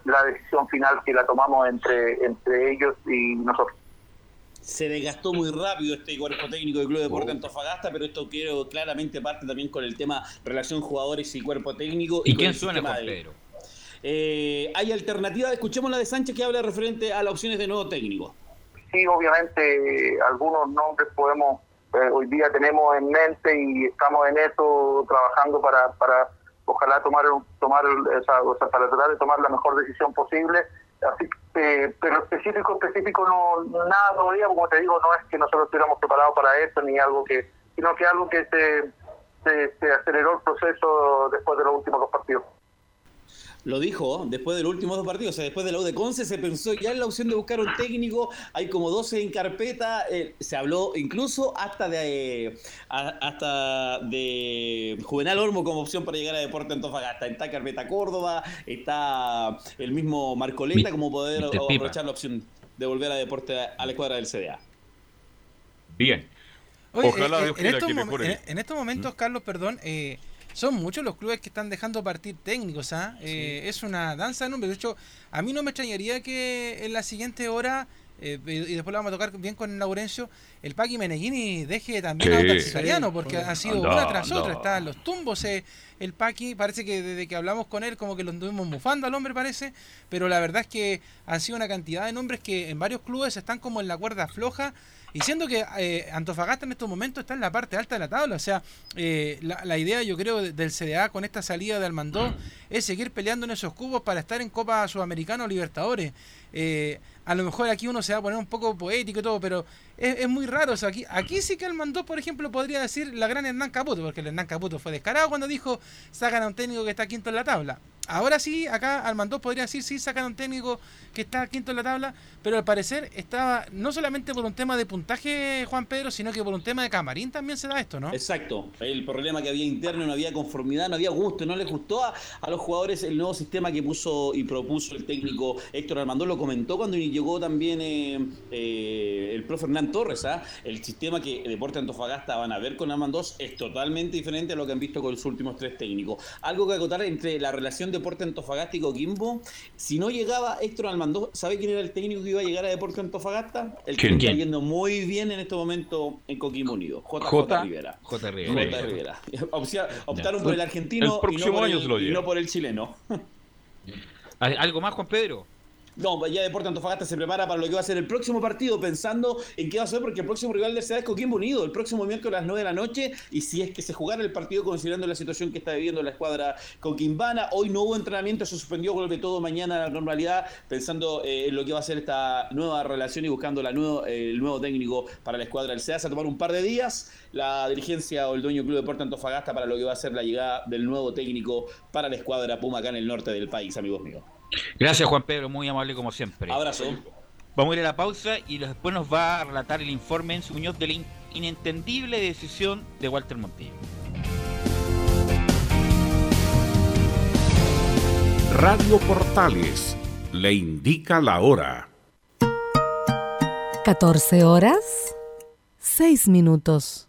la decisión final que la tomamos entre, entre ellos y nosotros. Se desgastó muy rápido este cuerpo técnico del Club de Deporte. Antofagasta, pero esto quiero claramente parte también con el tema relación jugadores y cuerpo técnico. ¿Y, quién suena con eh, hay alternativa, escuchemos la de Sánchez que habla referente a las opciones de nuevo técnico sí, obviamente algunos nombres podemos, eh, hoy día tenemos en mente y estamos en eso trabajando para, para ojalá tomar, tomar o sea, para tratar de tomar la mejor decisión posible. Así pero específico, específico, no nada todavía, como te digo, no es que nosotros estuviéramos preparados para esto ni algo que, sino que algo que se, se, se aceleró el proceso después de los últimos dos partidos lo dijo después de los últimos dos partidos, o sea, después de la U de Conce se pensó ya en la opción de buscar un técnico, hay como 12 en carpeta, eh, se habló incluso hasta de hasta de Juvenal Olmo como opción para llegar a Deporte Antofagasta, está carpeta Córdoba, está el mismo Marcoleta como poder aprovechar la opción de volver a Deporte a la escuadra del CDA. Bien. Ojalá eh, en, estos en, estos momentos, ¿Mm? Carlos, perdón, eh, son muchos los clubes que están dejando partir técnicos, ¿ah? Eh, es una danza de números. De hecho, a mí no me extrañaría que en la siguiente hora, eh, y después lo vamos a tocar bien con Laurencio, el Paqui Meneghini deje también a italiano, porque ha sido una tras otra. Están los tumbos, eh, el Paqui. Parece que desde que hablamos con él, como que lo anduvimos mufando al hombre, parece. Pero la verdad es que han sido una cantidad de nombres que en varios clubes están como en la cuerda floja. Y siendo que eh, Antofagasta en estos momentos está en la parte alta de la tabla, o sea, eh, la, idea yo creo del CDA con esta salida de Almandó es seguir peleando en esos cubos para estar en Copa Sudamericana o Libertadores. Eh, a lo mejor aquí uno se va a poner un poco poético y todo, pero es, muy raro. O sea, aquí, aquí sí que Almandó, por ejemplo, podría decir la gran Hernán Caputo, porque el Hernán Caputo fue descarado cuando dijo sacan a un técnico que está quinto en la tabla. Ahora sí, acá Almandó podría decir sí, sacan a un técnico que está quinto en la tabla, pero al parecer estaba no solamente por un tema de puntaje, Juan Pedro, sino que por un tema de camarín también se da esto, ¿no? Exacto. El problema que había interno, no había conformidad, no había gusto, no les gustó a, los jugadores el nuevo sistema que puso y propuso el técnico Héctor Almandó, lo comentó cuando llegó también eh, eh, el profe Hernán Torres, ¿ah? El sistema que Deporte Antofagasta van a ver con Almandós es totalmente diferente a lo que han visto con los últimos tres técnicos. Algo que acotar entre la relación Deporte Antofagasta y Coquimbo, si no llegaba Héctor Almandó, ¿sabe quién era el técnico que iba a llegar a Deporte Antofagasta? El que está yendo muy bien en este momento en Coquimbo Unido, JJ Rivera. J. Rivera. Optaron por el argentino y, no por el, chileno. ¿Algo más, Juan Pedro? No, ya Deporte Antofagasta se prepara para lo que va a ser el próximo partido, pensando en qué va a ser, porque el próximo rival de ciudad es Coquimbo Unido, el próximo miércoles a las 9 de la noche, y si es que se jugara el partido considerando la situación que está viviendo la escuadra coquimbana, hoy no hubo entrenamiento, se suspendió, vuelve todo mañana a la normalidad, pensando eh, en lo que va a ser esta nueva relación y buscando la nuevo, el nuevo técnico para la escuadra del SEA, a tomar un par de días la dirigencia o el dueño del Club Deporte Antofagasta para lo que va a ser la llegada del nuevo técnico para la escuadra Puma acá en el norte del país, amigos míos. Gracias Juan Pedro, muy amable como siempre. Abrazo. Vamos a ir a la pausa y después nos va a relatar el informe en su Muñoz de la inentendible decisión de Walter Montillo. Radio Portales le indica la hora. 14 horas, 6 minutos.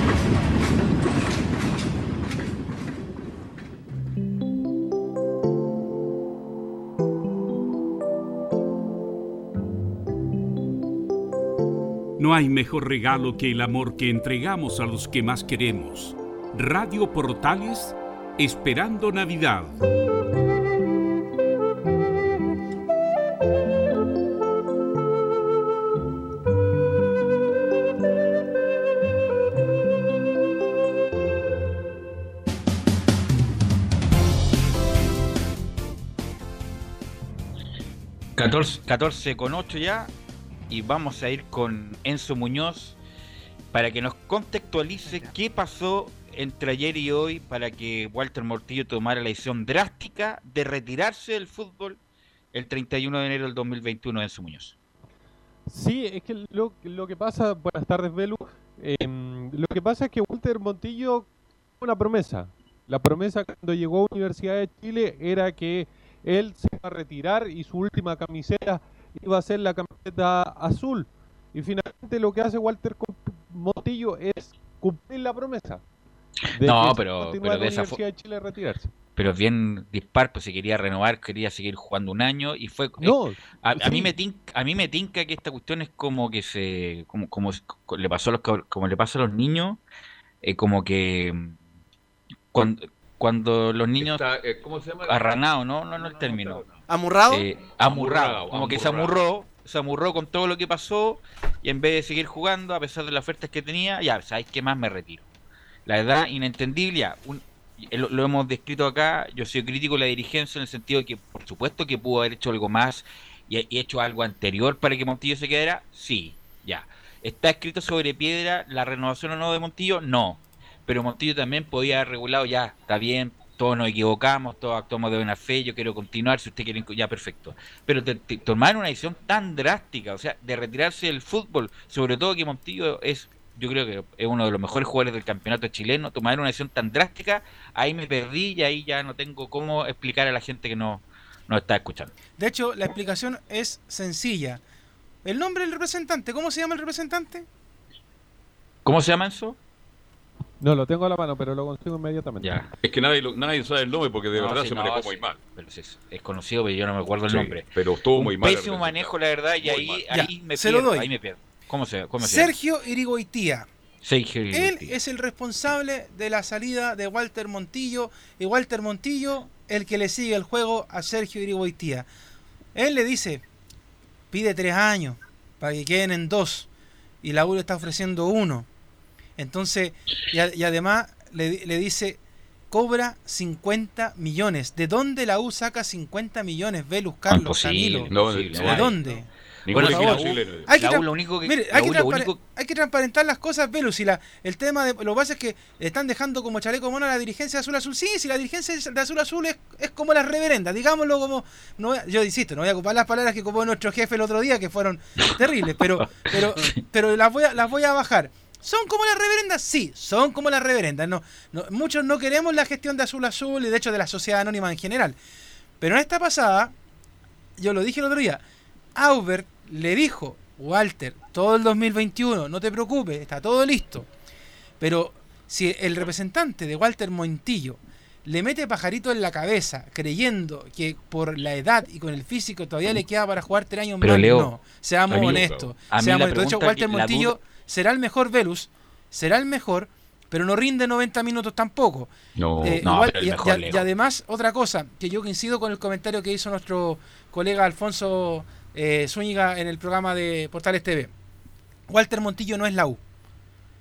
No hay mejor regalo que el amor que entregamos a los que más queremos. Radio Portales, esperando Navidad. Catorce, 14 con 8 ya, y vamos a ir con Enzo Muñoz para que nos contextualice qué pasó entre ayer y hoy para que Walter Mortillo tomara la decisión drástica de retirarse del fútbol el 31 de enero del 2021 en su Muñoz. Sí, es que lo, lo que pasa, buenas tardes Belu, em, lo que pasa es que Walter Montillo una promesa. La promesa cuando llegó a Universidad de Chile era que él se iba a retirar y su última camiseta iba a ser la camiseta azul. Y finalmente lo que hace Walter Montillo es cumplir la promesa. no, pero, pero de esa de Chile retirarse pero bien dispar, pues si quería renovar, quería seguir jugando un año y fue... Eh, a, mí me tinca, a mí me tinca que esta cuestión es como que se... como, como le pasó a los, como le pasa a los niños, eh, como que cuando, cuando los niños... Eh, ¿Cómo se llama? Arranado, ¿no? No, no, el término. ¿Amurrado? amurrado, como que se amurró, se amurró con todo lo que pasó y en vez de seguir jugando, a pesar de las ofertas que tenía, ya, ¿sabes qué más? Me retiro. La edad inentendible, ya, un, lo, hemos descrito acá, yo soy crítico de la dirigencia en el sentido de que por supuesto que pudo haber hecho algo más y, hecho algo anterior para que Montillo se quedara, sí, ya. ¿Está escrito sobre piedra la renovación o no de Montillo? No. Pero Montillo también podía haber regulado, ya, está bien, todos nos equivocamos, todos actuamos de buena fe, yo quiero continuar, si usted quiere, ya perfecto. Pero tomar una decisión tan drástica, o sea, de retirarse del fútbol, sobre todo que Montillo es yo creo que es uno de los mejores jugadores del campeonato chileno, tomar una decisión tan drástica, ahí me perdí y ahí ya no tengo cómo explicar a la gente que no, no está escuchando. De hecho, la explicación es sencilla. El nombre del representante, ¿cómo se llama el representante? ¿Cómo se llama eso? No lo tengo a la mano, pero lo consigo inmediatamente. Ya. Es que nadie, nadie sabe el nombre porque de verdad se manejó muy mal. Pero es, es, conocido, pero yo no me acuerdo el nombre. Pero estuvo muy mal. Pésimo manejo, la verdad, y ahí, ahí me se pierdo, lo doy. ahí me pierdo. ¿Cómo se, cómo Sergio Irigoitía. Sergio Él es el responsable de la salida de Walter Montillo y Walter Montillo el que le sigue el juego a Sergio Irigoitía. Él le dice, pide tres años para que queden en dos y la U le está ofreciendo uno. Entonces, y, además le, le, dice, cobra 50 millones. ¿De dónde la U saca 50 millones, Velus, Carlos, Camilo? ¿De dónde? Bueno, hay, que, hay, que transparentar las cosas, Velus. Si la, el tema de lo que pasa es que están dejando como chaleco mono a la dirigencia de Azul Azul. Sí, si la dirigencia de Azul Azul es, es como las reverendas, digámoslo como. No, yo insisto, no voy a ocupar las palabras que ocupó nuestro jefe el otro día, que fueron terribles, pero, pero, pero las, voy a, las voy a bajar. ¿Son como las reverendas? Sí, son como las reverendas. No, muchos no queremos la gestión de Azul Azul y de hecho de la sociedad anónima en general. Pero en esta pasada, yo lo dije el otro día, Aubert le dijo, Walter, todo el 2021, no te preocupes, está todo listo. Pero si el representante de Walter Montillo le mete pajarito en la cabeza, creyendo que por la edad y con el físico todavía le queda para jugar tres años más, no, seamos honestos. Seamos honestos. De hecho, Walter Montillo será el mejor Velus, será el mejor, pero no rinde 90 minutos tampoco. No, eh, no y, y, además, otra cosa, que yo coincido con el comentario que hizo nuestro colega Alfonso eh, Zúñiga en el programa de Portales TV. Walter Montillo no es la U.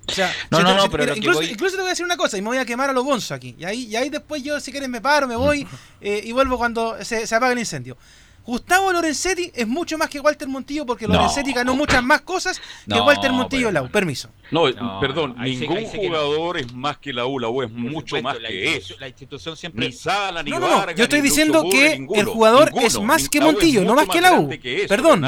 O sea, no, no, no, pero incluso, incluso, te voy a decir una cosa y me voy a quemar a los bonzos aquí. Y ahí, y ahí después yo, si quieres, me paro, me voy eh, y vuelvo cuando se, se apaga el incendio. Gustavo Lorenzetti es mucho más que Walter Montillo porque Lorenzetti ganó muchas más cosas que Walter Montillo en la U. Permiso. No, perdón, ningún jugador es más que la U. La U es mucho más que eso. La institución siempre. Ni Sala, ni no, no, yo estoy diciendo que el jugador es más que Montillo, no más que la U. Perdón.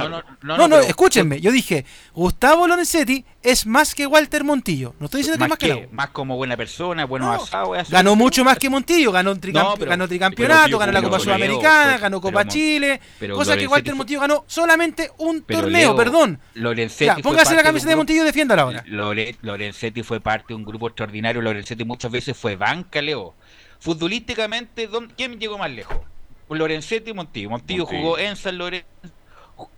No, no, escúchenme. Yo dije, Gustavo Lorenzetti es más que Walter Montillo. No estoy diciendo que es más que, la U. Más como buena persona, bueno asado. Ganó mucho más que Montillo. Ganó, ganó tricampeonato, ganó la Copa Sudamericana, ganó Copa Chile cosa que Walter Montillo ganó solamente un torneo, perdón. Lorenzetti póngase la camiseta de Montillo y defiéndala ahora. Lorenzetti fue parte de un grupo extraordinario. Lorenzetti muchas veces fue banca, Leo. Futbolísticamente, ¿quién llegó más lejos? Lorenzetti y Montillo. Montillo, jugó en San Lorenzo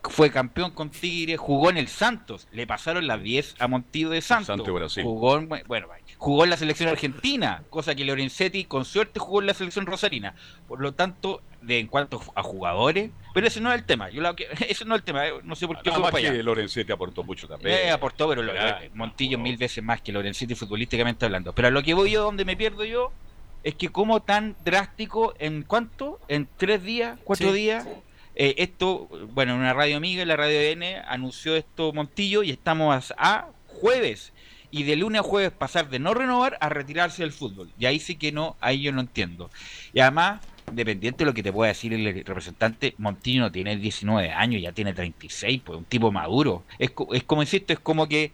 fue campeón con Tigre, jugó en el Santos, le pasaron las 10 a Montillo de Santos. jugó, en, bueno, jugó en la selección argentina, cosa que Lorenzetti con suerte jugó en la selección rosarina. Por lo tanto, de en cuanto a jugadores, pero ese no es el tema. Yo ese no es el tema, eh, no sé por qué. No, que Lorenzetti aportó mucho también. Eh, aportó, pero Montillo mil veces más que Lorenzetti futbolísticamente hablando. Pero a lo que voy yo, donde me pierdo yo, es que como tan drástico, ¿en cuánto? ¿En tres días? ¿Cuatro días? Eh, esto, bueno, en una radio amiga, la radio N, anunció esto Montillo y estamos a, jueves. Y de lunes a jueves pasar de no renovar a retirarse del fútbol. Y ahí sí que no, ahí yo no entiendo. Y además, dependiente de lo que te pueda decir el representante, Montino tiene 19 años, ya tiene 36, pues un tipo maduro. Es, es como insisto, es como que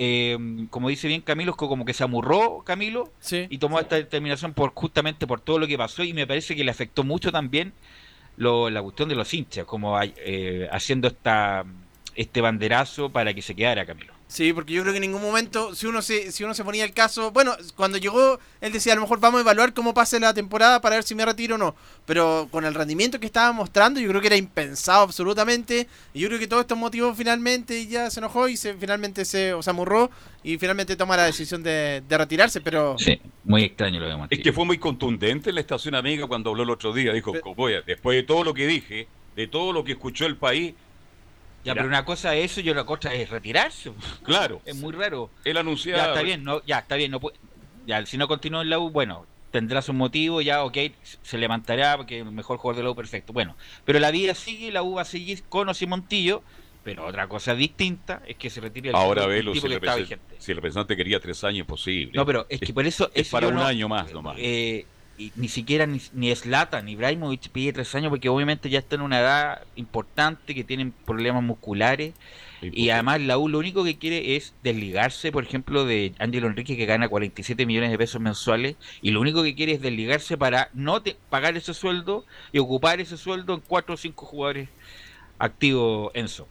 eh, como dice bien Camilo, es como que se amurró Camilo y tomó esta determinación por justamente por todo lo que pasó y me parece que le afectó mucho también lo, la cuestión de los hinchas, como eh, haciendo esta este banderazo para que se quedara Camilo. Sí, porque yo creo que en ningún momento, si uno se, si uno se ponía el caso, bueno, cuando llegó, él decía, a lo mejor vamos a evaluar cómo pase la temporada para ver si me retiro o no. Pero con el rendimiento que estaba mostrando, yo creo que era impensado absolutamente. Y yo creo que todo esto motivó finalmente y ya se enojó y se, finalmente se, o amurró y finalmente toma la decisión de, retirarse, pero... Sí, muy extraño lo de Es que fue muy contundente en la estación amiga cuando habló el otro día. Dijo, después de todo lo que dije, de todo lo que escuchó el país, ya, pero una cosa es eso y otra cosa es retirarse. Claro. Es muy raro. Él anunció. Ya está bien, no, ya está bien. No ya, si no continúa en la U, bueno, tendrá su motivo, ya, ok, se levantará porque el mejor jugador de la U, perfecto. Bueno, pero la vida sigue, la U va a seguir con o sin Montillo. Pero otra cosa distinta es que se retire el Ahora velo, si, el si el representante quería tres años, posible. No, pero es que por eso. Es, para un año más nomás. Eh, y ni siquiera ni, ni Slatan ni Ibrahimovic pide tres años porque obviamente ya está en una edad importante que tienen problemas musculares y además la U lo único que quiere es desligarse por ejemplo de Ángelo Enrique que gana 47 millones de pesos mensuales y lo único que quiere es desligarse para no pagar ese sueldo y ocupar ese sueldo en cuatro o cinco jugadores activos en eso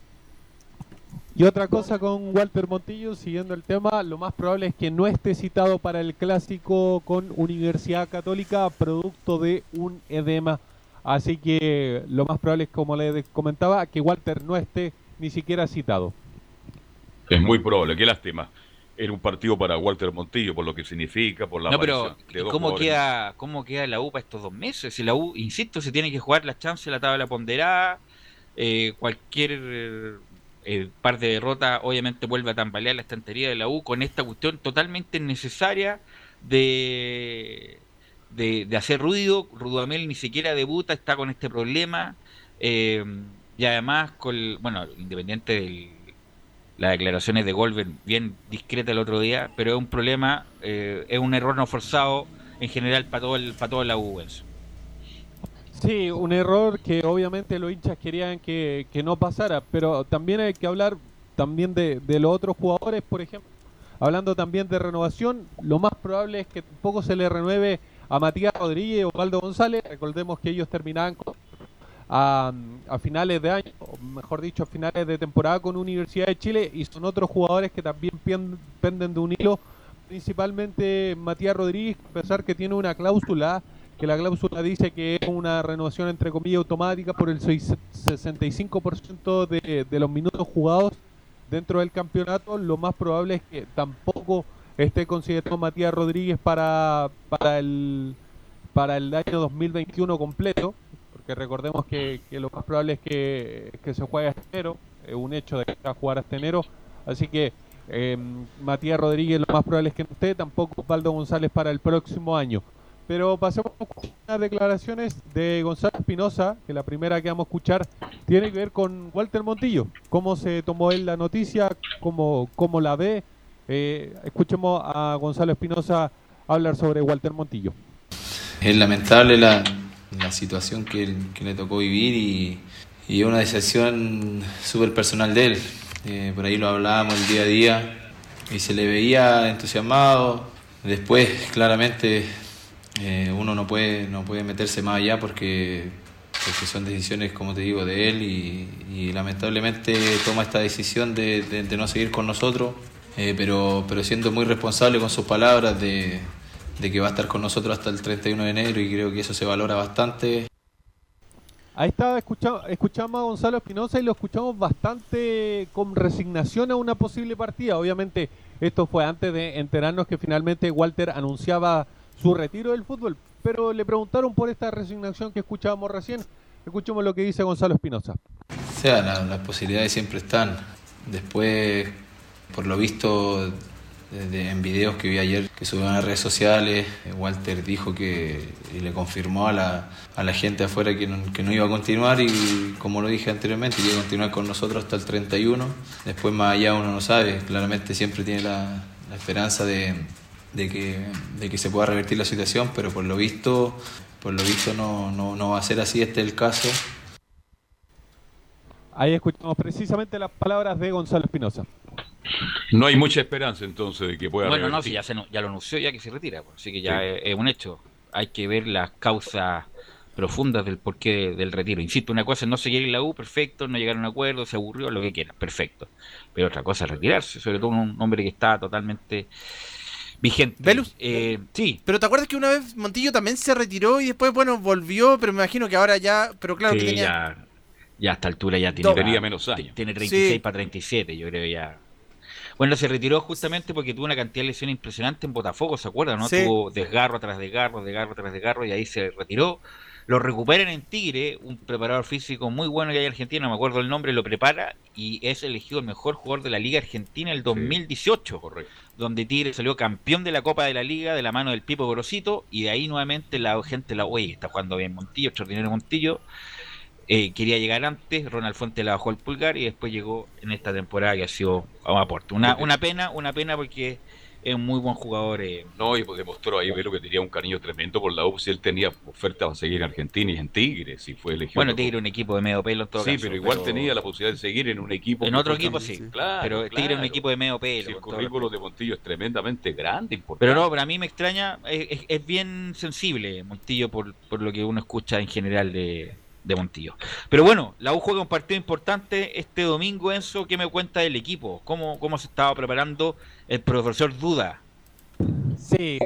y otra cosa con Walter Montillo, siguiendo el tema, lo más probable es que no esté citado para el clásico con Universidad Católica, producto de un edema. Así que lo más probable es, como le comentaba, que Walter no esté ni siquiera citado. Es muy probable, qué lástima. Era un partido para Walter Montillo, por lo que significa, por la No, pero ¿cómo queda, ¿cómo queda la U para estos dos meses? Si la U, insisto, se tiene que jugar la chance, la tabla ponderada, eh, cualquier el par de derrotas obviamente vuelve a tambalear la estantería de la U con esta cuestión totalmente necesaria de, de, hacer ruido. Rudamel ni siquiera debuta, está con este problema. Eh, y además, con bueno, independiente de las declaraciones de Golver, bien discreta el otro día, pero es un problema, eh, es un error no forzado en general para todo, el, para toda la U. Sí, un error que obviamente los hinchas querían que, no pasara, pero también hay que hablar también de, los otros jugadores, por ejemplo, hablando también de renovación, lo más probable es que poco se le renueve a Matías Rodríguez o Waldo González, recordemos que ellos terminaban a, finales de año, o mejor dicho, a finales de temporada con Universidad de Chile y son otros jugadores que también penden de un hilo, principalmente Matías Rodríguez, a pesar que tiene una cláusula que la cláusula dice que es una renovación entre comillas automática por el 65% de, de los minutos jugados dentro del campeonato, lo más probable es que tampoco esté considerado Matías Rodríguez para, para, el, para el año 2021 completo, porque recordemos que, lo más probable es que, se juegue hasta enero, es un hecho de que va a jugar hasta enero, así que em, Matías Rodríguez lo más probable es que no esté, tampoco Osvaldo González para el próximo año. Pero pasemos con unas declaraciones de Gonzalo Espinosa, que la primera que vamos a escuchar tiene que ver con Walter Montillo. ¿Cómo se tomó él la noticia? ¿Cómo, cómo la ve? Eh, escuchemos a Gonzalo Espinosa hablar sobre Walter Montillo. Es lamentable la, la situación que, le tocó vivir y, y una decisión súper personal de él. Eh, por ahí lo hablábamos el día a día y se le veía entusiasmado. Después, claramente, eh, uno no puede, no puede meterse más allá porque, porque son decisiones, como te digo, de él y, lamentablemente toma esta decisión de, de, no seguir con nosotros, eh, pero, pero siendo muy responsable con sus palabras de, de que va a estar con nosotros hasta el 31 de enero y creo que eso se valora bastante. Ahí estaba, escuchamos, escuchamos a Gonzalo Espinosa y lo escuchamos bastante con resignación a una posible partida. Obviamente, esto fue antes de enterarnos que finalmente Walter anunciaba su retiro del fútbol. Pero le preguntaron por esta resignación que escuchábamos recién. Escuchemos lo que dice Gonzalo Espinosa. O sea, las posibilidades siempre están. Después, por lo visto en videos que vi ayer que subieron a redes sociales, Walter dijo que y le confirmó a la, a la gente afuera que no, que no, iba a continuar y como lo dije anteriormente, iba a continuar con nosotros hasta el 31. Después más allá uno no sabe, claramente siempre tiene la, la esperanza de, de, que, de que se pueda revertir la situación, pero por lo visto, por lo visto no, no, no va a ser así, este es el caso. Ahí escuchamos precisamente las palabras de Gonzalo Espinosa. No hay mucha esperanza entonces de que pueda Bueno, no, si ya, se, ya lo anunció, ya que se retira, pues, así que ya es, un hecho. Hay que ver las causas profundas del porqué del retiro. Insisto, una cosa es no seguir en la U, perfecto, no llegar a un acuerdo, se aburrió, lo que quiera, perfecto. Pero otra cosa es retirarse, sobre todo un hombre que está totalmente vigente. ¿Velus? Eh, sí. Pero ¿te acuerdas que una vez Montillo también se retiró y después, bueno, volvió, pero me imagino que ahora ya, pero claro Sí, que tenía... ya, ya a esta altura ya tiene, Tenía menos años. tiene 36 Sí. para 37, yo creo ya. Bueno, se retiró justamente porque tuvo una cantidad de lesiones impresionante en Botafogo, ¿se acuerdan? ¿no? Sí. Tuvo desgarro tras desgarro, desgarro tras desgarro y ahí se retiró. Lo recuperan en Tigre, un preparador físico muy bueno que hay en Argentina, no me acuerdo el nombre, lo prepara y es elegido el mejor jugador de la Liga Argentina el 2018. Correcto. Donde Tigre salió campeón de la Copa de la Liga de la mano del Pipo Grosito y de ahí nuevamente la gente la oye, está jugando bien Montillo, extraordinario Montillo. Eh, quería llegar antes, Ronald Fuente la bajó el pulgar y después llegó en esta temporada que ha sido un aporte. Una, una pena, una pena porque es un muy buen jugador. eh, No, y pues demostró ahí Velo que tenía un cariño tremendo por la U, si él tenía oferta para seguir en Argentina y en Tigre, si fue elegido. Bueno. Tigre es un equipo de medio pelo en todo Sí, caso, pero igual tenía la posibilidad de seguir en un equipo. En otro equipo sí, Claro, pero Tigre es un equipo de medio pelo. Sí, el currículo de Montillo es tremendamente grande, importante. Pero no, para mí me extraña, es, es- es bien sensible Montillo por, por lo que uno escucha en general de, de Montillo. Pero bueno, la U juega un partido importante este domingo, Enzo, ¿qué me cuenta del equipo? ¿Cómo, cómo se estaba preparando el profesor Duda? Sí,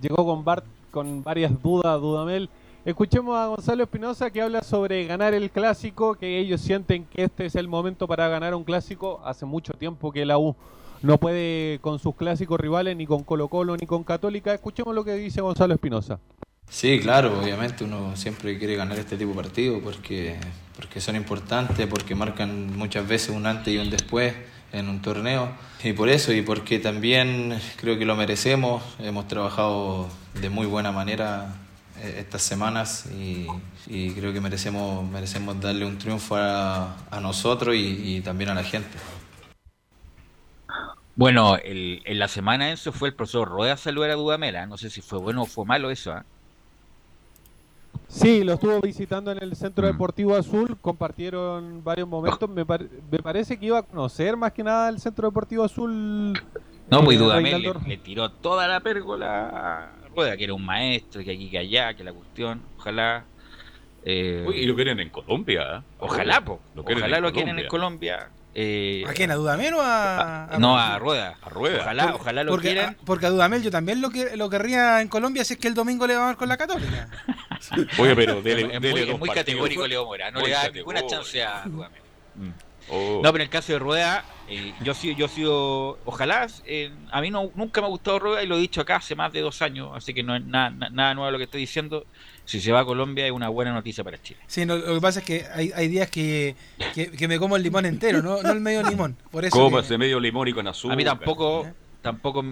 llegó con, Bart, con varias dudas, Dudamel. Escuchemos a Gonzalo Espinosa que habla sobre ganar el clásico, que ellos sienten que este es el momento para ganar un clásico. Hace mucho tiempo que la U no puede con sus clásicos rivales, ni con Colo Colo, ni con Católica. Escuchemos lo que dice Gonzalo Espinosa. Sí, claro, obviamente uno siempre quiere ganar este tipo de partidos porque, porque son importantes, porque marcan muchas veces un antes y un después en un torneo. Y por eso, y porque también creo que lo merecemos, hemos trabajado de muy buena manera eh, estas semanas y, creo que merecemos, merecemos darle un triunfo a, a nosotros y, también a la gente. Bueno, el- en la semana Enzo fue el profesor Rueda saludar a Dudamela. No sé si fue bueno o fue malo eso. ¿ah? Sí, lo estuvo visitando en el Centro Mm. Deportivo Azul, compartieron varios momentos. Me, par- me parece que iba a conocer más que nada el Centro Deportivo Azul. No, eh, Dudamel le, tiró toda la pérgola a Rueda, que era un maestro, que aquí, que allá, que la cuestión. Ojalá. eh, Uy, y lo quieren en Colombia. ¿eh? Ojalá, po. Lo Ojalá en lo quieren en Colombia. Eh, ¿A quién? ¿A Dudamel o a.? no, a Rueda. A Rueda. Ojalá, Porque- ojalá lo porque, quieran. a- porque a Dudamel yo también lo, que, lo querría en Colombia si es que el domingo le va a dar con la Católica. Oye, pero dele, muy, dos categórico Leo Mora, no Muy le da categórico. ninguna chance a Dudamel. Mm. Oh. No, pero en el caso de Rueda, eh, yo sí, yo he sido, ojalá, eh, a mí no, nunca me ha gustado Rueda y lo he dicho acá hace más de dos años, así que no es nada, na- nada nuevo lo que estoy diciendo. Si se va a Colombia es una buena noticia para Chile. Sí, no, lo que pasa es que hay, hay días que, que, que me como el limón entero, no, no el medio limón. Por eso que- ese medio limón y con azúcar. A mí tampoco, tampoco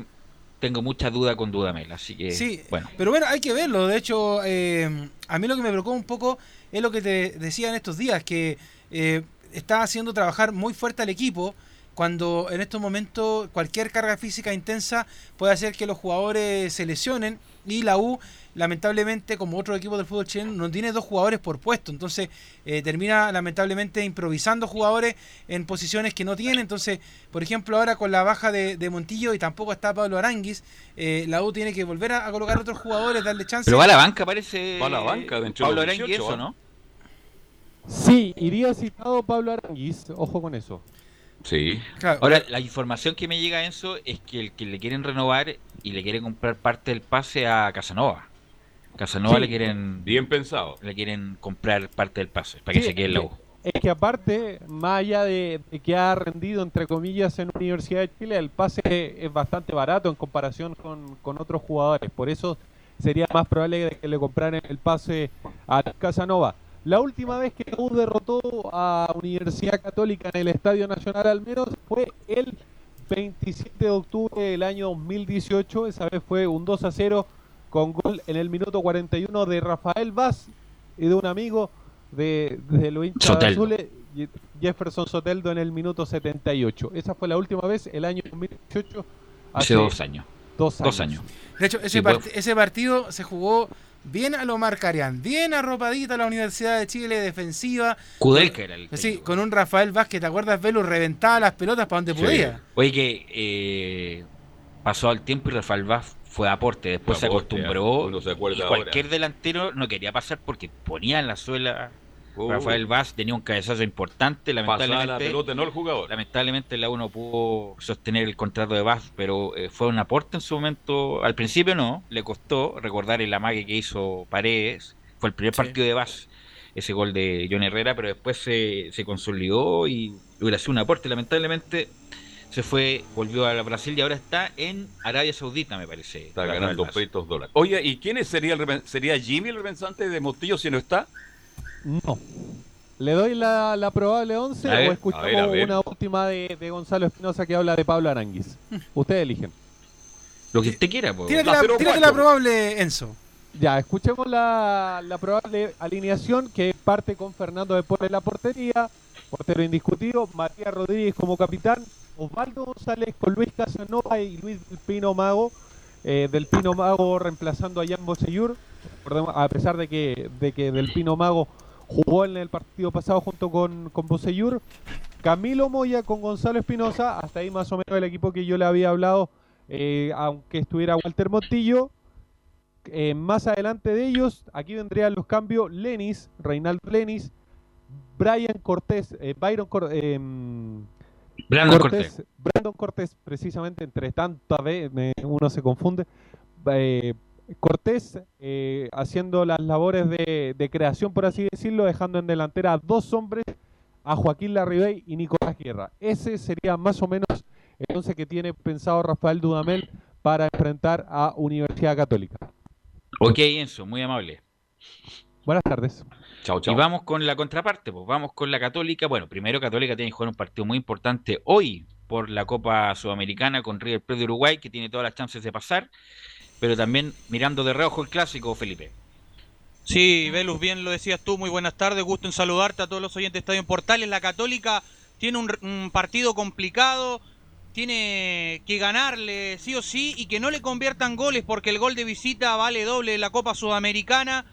tengo mucha duda con Dudamel, así que Sí, bueno. pero bueno, hay que verlo. De hecho, eh, a mí lo que me preocupa un poco es lo que te decía en estos días, que eh, está haciendo trabajar muy fuerte al equipo cuando en estos momentos cualquier carga física intensa puede hacer que los jugadores se lesionen y la U lamentablemente como otro equipo del fútbol chileno no tiene dos jugadores por puesto entonces eh, termina lamentablemente improvisando jugadores en posiciones que no tiene entonces por ejemplo ahora con la baja de, de Montillo y tampoco está Pablo Aranguis eh, la U tiene que volver a, a colocar otros jugadores darle chance Pero va a la banca, parece. Va a la banca dentro Pablo de los Arangui, 18, eso. ¿no? Sí, iría citado Pablo Aranguis, ojo con eso. Sí. Ahora, la información que me llega a Enzo es que el que le quieren renovar y le quieren comprar parte del pase a Casanova. Casanova Sí. le quieren bien pensado. Le quieren comprar parte del pase para que se quede en la U. Es que aparte, más allá de, de que ha rendido, entre comillas, en Universidad de Chile, el pase es bastante barato en comparación con, con otros jugadores. Por eso sería más probable que le compraran el pase a Casanova. La última vez que la U derrotó a Universidad Católica en el Estadio Nacional al menos fue el 27 de octubre del año 2018. Esa vez fue un 2 a 0 con gol en el minuto 41 de Rafael Vaz y de un amigo de, de los hinchas azules, Jefferson Soteldo en el minuto 78. Esa fue la última vez, el año 2018, Hace dos años. Dos años. De hecho, ese, ese partido se jugó bien a lo Marcarian, bien arropadita la Universidad de Chile, defensiva. Kudelka era el. Sí, con un Rafael Vázquez, ¿te acuerdas? Velo reventaba las pelotas para donde podía. Oye, que eh, pasó al tiempo y Rafael Vázquez fue aporte, después se acostumbró. cualquier delantero no quería pasar porque ponía en la suela Uh. Rafael Vaz tenía un cabezazo importante, lamentablemente. la pelota, no el jugador. Lamentablemente la uno pudo sostener el contrato de Vaz, pero eh, fue un aporte en su momento. Al principio no, le costó recordar el amague que hizo Paredes. Fue el primer partido de Vaz, ese gol de John Herrera, pero después se, se consolidó y hubiera sido un aporte. Lamentablemente se fue, volvió a Brasil y ahora está en Arabia Saudita, me parece. Está ganando peitos dólares. Oye, ¿y quién sería el sería Jimmy el representante de Mostillo si no está? No. ¿Le doy la, la probable 11 o escuchamos una última de, de Gonzalo Espinosa que habla de Pablo Aranguis? Ustedes eligen. Lo que usted quiera, pues. Tírate, la, la, probable Enzo. Ya, escuchemos la, la, probable alineación que parte con Fernando de la portería, portero indiscutido, Matías Rodríguez como capitán, Osvaldo González con Luis Casanova y Luis del Pino Mago, eh, del Pino Mago reemplazando a Jan Bosellur, a pesar de que, de que del Pino Mago jugó en el partido pasado junto con, con Boseyur. Camilo Moya con Gonzalo Espinosa, hasta ahí más o menos el equipo que yo le había hablado, eh, aunque estuviera Walter Montillo. Eh, más adelante de ellos, aquí vendrían los cambios Lenis, Reinaldo Lenis, Brian Cortés, Byron em, Brandon Cortés, Brandon Cortés, precisamente entre tantas veces uno se confunde. Cortés eh, haciendo las labores de, creación, por así decirlo, dejando en delantera a dos hombres, a Joaquín Larribey y Nicolás Guerra. Ese sería más o menos el once que tiene pensado Rafael Dudamel para enfrentar a Universidad Católica. Ok, Enzo, muy amable. Buenas tardes. Y vamos con la contraparte, pues vamos con la Católica. Bueno, primero Católica tiene que jugar un partido muy importante hoy por la Copa Sudamericana con River Plate de Uruguay, que tiene todas las chances de pasar pero también mirando de reojo el clásico, Felipe. Sí, Velus, bien lo decías tú, muy buenas tardes, gusto en saludarte a todos los oyentes de Estadio en Portales. La Católica tiene un, partido complicado, tiene que ganarle sí o sí y que no le conviertan goles porque el gol de visita vale doble en la Copa Sudamericana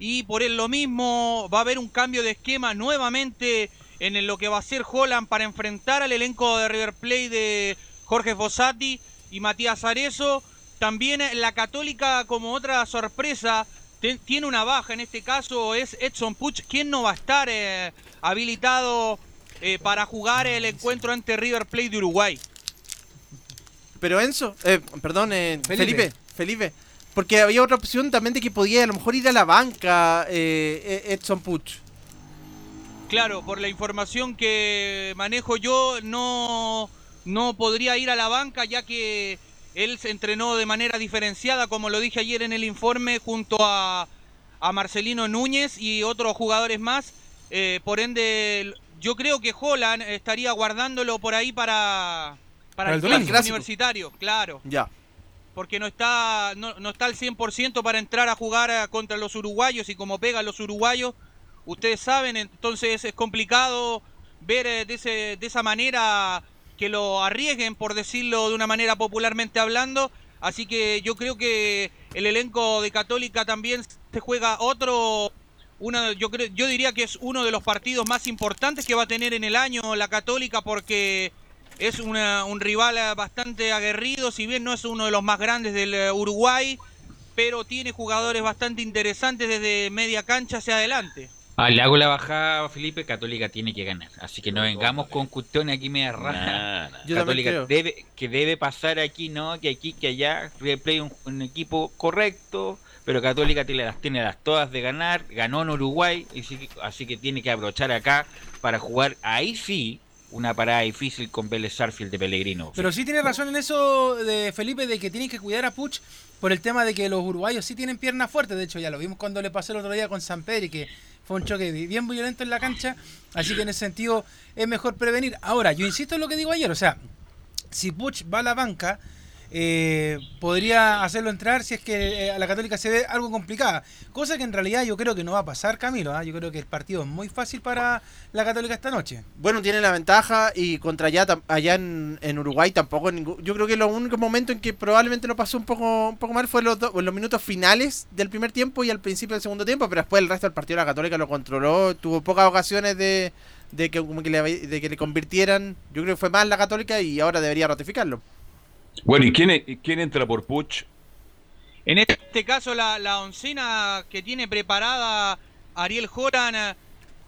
y por él lo mismo va a haber un cambio de esquema nuevamente en lo que va a ser Holland para enfrentar al elenco de River Plate de Jorge Fossati y Matías Arezo también eh, la Católica, como otra sorpresa, tiene una baja, en este caso es Edson Puch, quien no va a estar eh, habilitado eh, para jugar el encuentro ante River Plate de Uruguay. Pero Enzo, perdón, Felipe. Felipe. Porque había otra opción también de que podía a lo mejor ir a la banca Edson Puch. Claro, por la información que manejo yo, no, no podría ir a la banca ya que él se entrenó de manera diferenciada, como lo dije ayer en el informe, junto a, Marcelino Núñez y otros jugadores más. Eh, por ende, yo creo que Holland estaría guardándolo por ahí para, para, el, universitario, claro. Ya. Porque no está, no, no está al 100% para entrar a jugar contra los uruguayos y como pegan los uruguayos, ustedes saben, entonces es complicado ver eh, de, ese, de esa manera que lo arriesguen, por decirlo de una manera popularmente hablando. Así que yo creo que el elenco de Católica también se juega otro, una, yo, creo, yo diría que es uno de los partidos más importantes que va a tener en el año la Católica porque es una, un rival bastante aguerrido, si bien no es uno de los más grandes del eh, Uruguay, pero tiene jugadores bastante interesantes desde media cancha hacia adelante. Ah, le hago la bajada, Felipe, Católica tiene que ganar. Así que no vengamos con cuestiones aquí media raja. Católica debe, que debe pasar aquí, ¿no? Que aquí, que allá, replay un, un equipo correcto, pero Católica tiene las, tiene las todas de ganar, ganó en Uruguay, así que tiene que aprovechar acá para jugar ahí sí una parada difícil con Vélez Sarfield de Pellegrino. Pero sí tiene razón en eso de Felipe de que tiene que cuidar a Puch por el tema de que los uruguayos sí tienen piernas fuertes. De hecho, ya lo vimos cuando le pasó el otro día con San Pedro, que fue un choque bien violento en la cancha. Así que en ese sentido es mejor prevenir. Ahora, yo insisto en lo que digo ayer. O sea, si Puch va a la banca, eh, podría hacerlo entrar si es que eh, a la Católica se ve algo complicada. Cosa que en realidad yo creo que no va a pasar, Camilo. ¿ah? Yo creo que el partido es muy fácil para la Católica esta noche. Bueno, tiene la ventaja y contra allá, allá en, Uruguay tampoco. yo creo que los únicos momentos en que probablemente lo pasó un poco, un poco mal fue los, los minutos finales del primer tiempo y al principio del segundo tiempo, pero después el resto del partido la Católica lo controló. Tuvo pocas ocasiones de, de que, le, de que le convirtieran. Yo creo que fue más la Católica y ahora debería ratificarlo. Bueno, ¿y quién, quién entra por Puch? En este caso, la, la oncena que tiene preparada Ariel Joran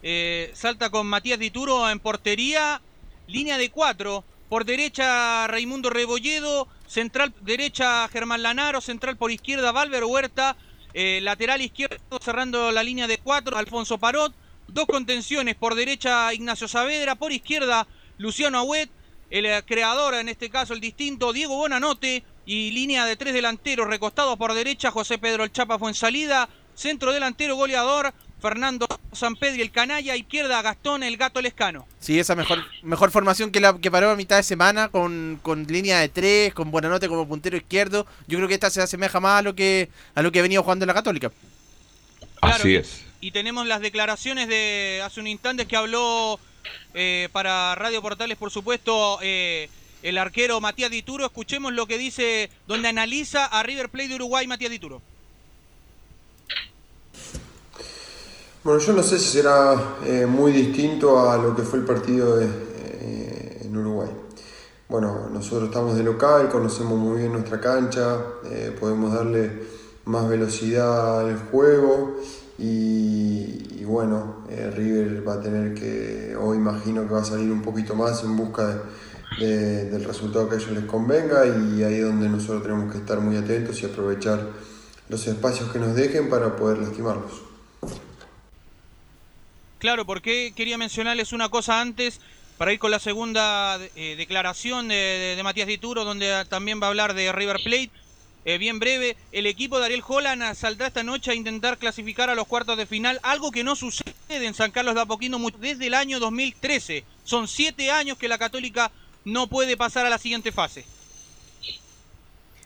eh, salta con Matías Dituro en portería, línea de cuatro. Por derecha, Raimundo Rebolledo. Central derecha, Germán Lanaro. Central por izquierda, Valver Huerta. Eh, lateral izquierdo, cerrando la línea de cuatro, Alfonso Parot. Dos contenciones, por derecha, Ignacio Saavedra. Por izquierda, Luciano Agüet el eh, creador, en este caso el distinto, Diego Bonanote, y línea de tres delanteros, recostado por derecha, José Pedro el Chapa fue en salida, centro delantero goleador, Fernando San Pedro y el canalla, izquierda Gastón el gato Lescano. Sí, esa mejor, mejor formación que la que paró a mitad de semana, con, con línea de tres, con Buenanote como puntero izquierdo. Yo creo que esta se asemeja más a lo que a lo que ha venido jugando en la Católica. Así es. Y tenemos las declaraciones de hace un instante que habló eh, para Radio Portales, por supuesto, eh, el arquero Matías Dituro. Escuchemos lo que dice, donde analiza a River Plate de Uruguay, Matías Dituro. Bueno, yo no sé si será eh, muy distinto a lo que fue el partido en Uruguay. Bueno, nosotros estamos de local, conocemos muy bien nuestra cancha, podemos darle más velocidad al juego y, bueno, eh, River va a tener que, o imagino que va a salir un poquito más en busca del resultado que a ellos les convenga y ahí es donde nosotros tenemos que estar muy atentos y aprovechar los espacios que nos dejen para poder lastimarlos. Claro, porque quería mencionarles una cosa antes para ir con la segunda eh, declaración de, de, Matías Dituro, donde también va a hablar de River Plate. Eh, bien breve, el equipo de Ariel Holland saldrá esta noche a intentar clasificar a los cuartos de final, algo que no sucede en San Carlos de Apoquindo desde el año 2013. Son siete años que la Católica no puede pasar a la siguiente fase.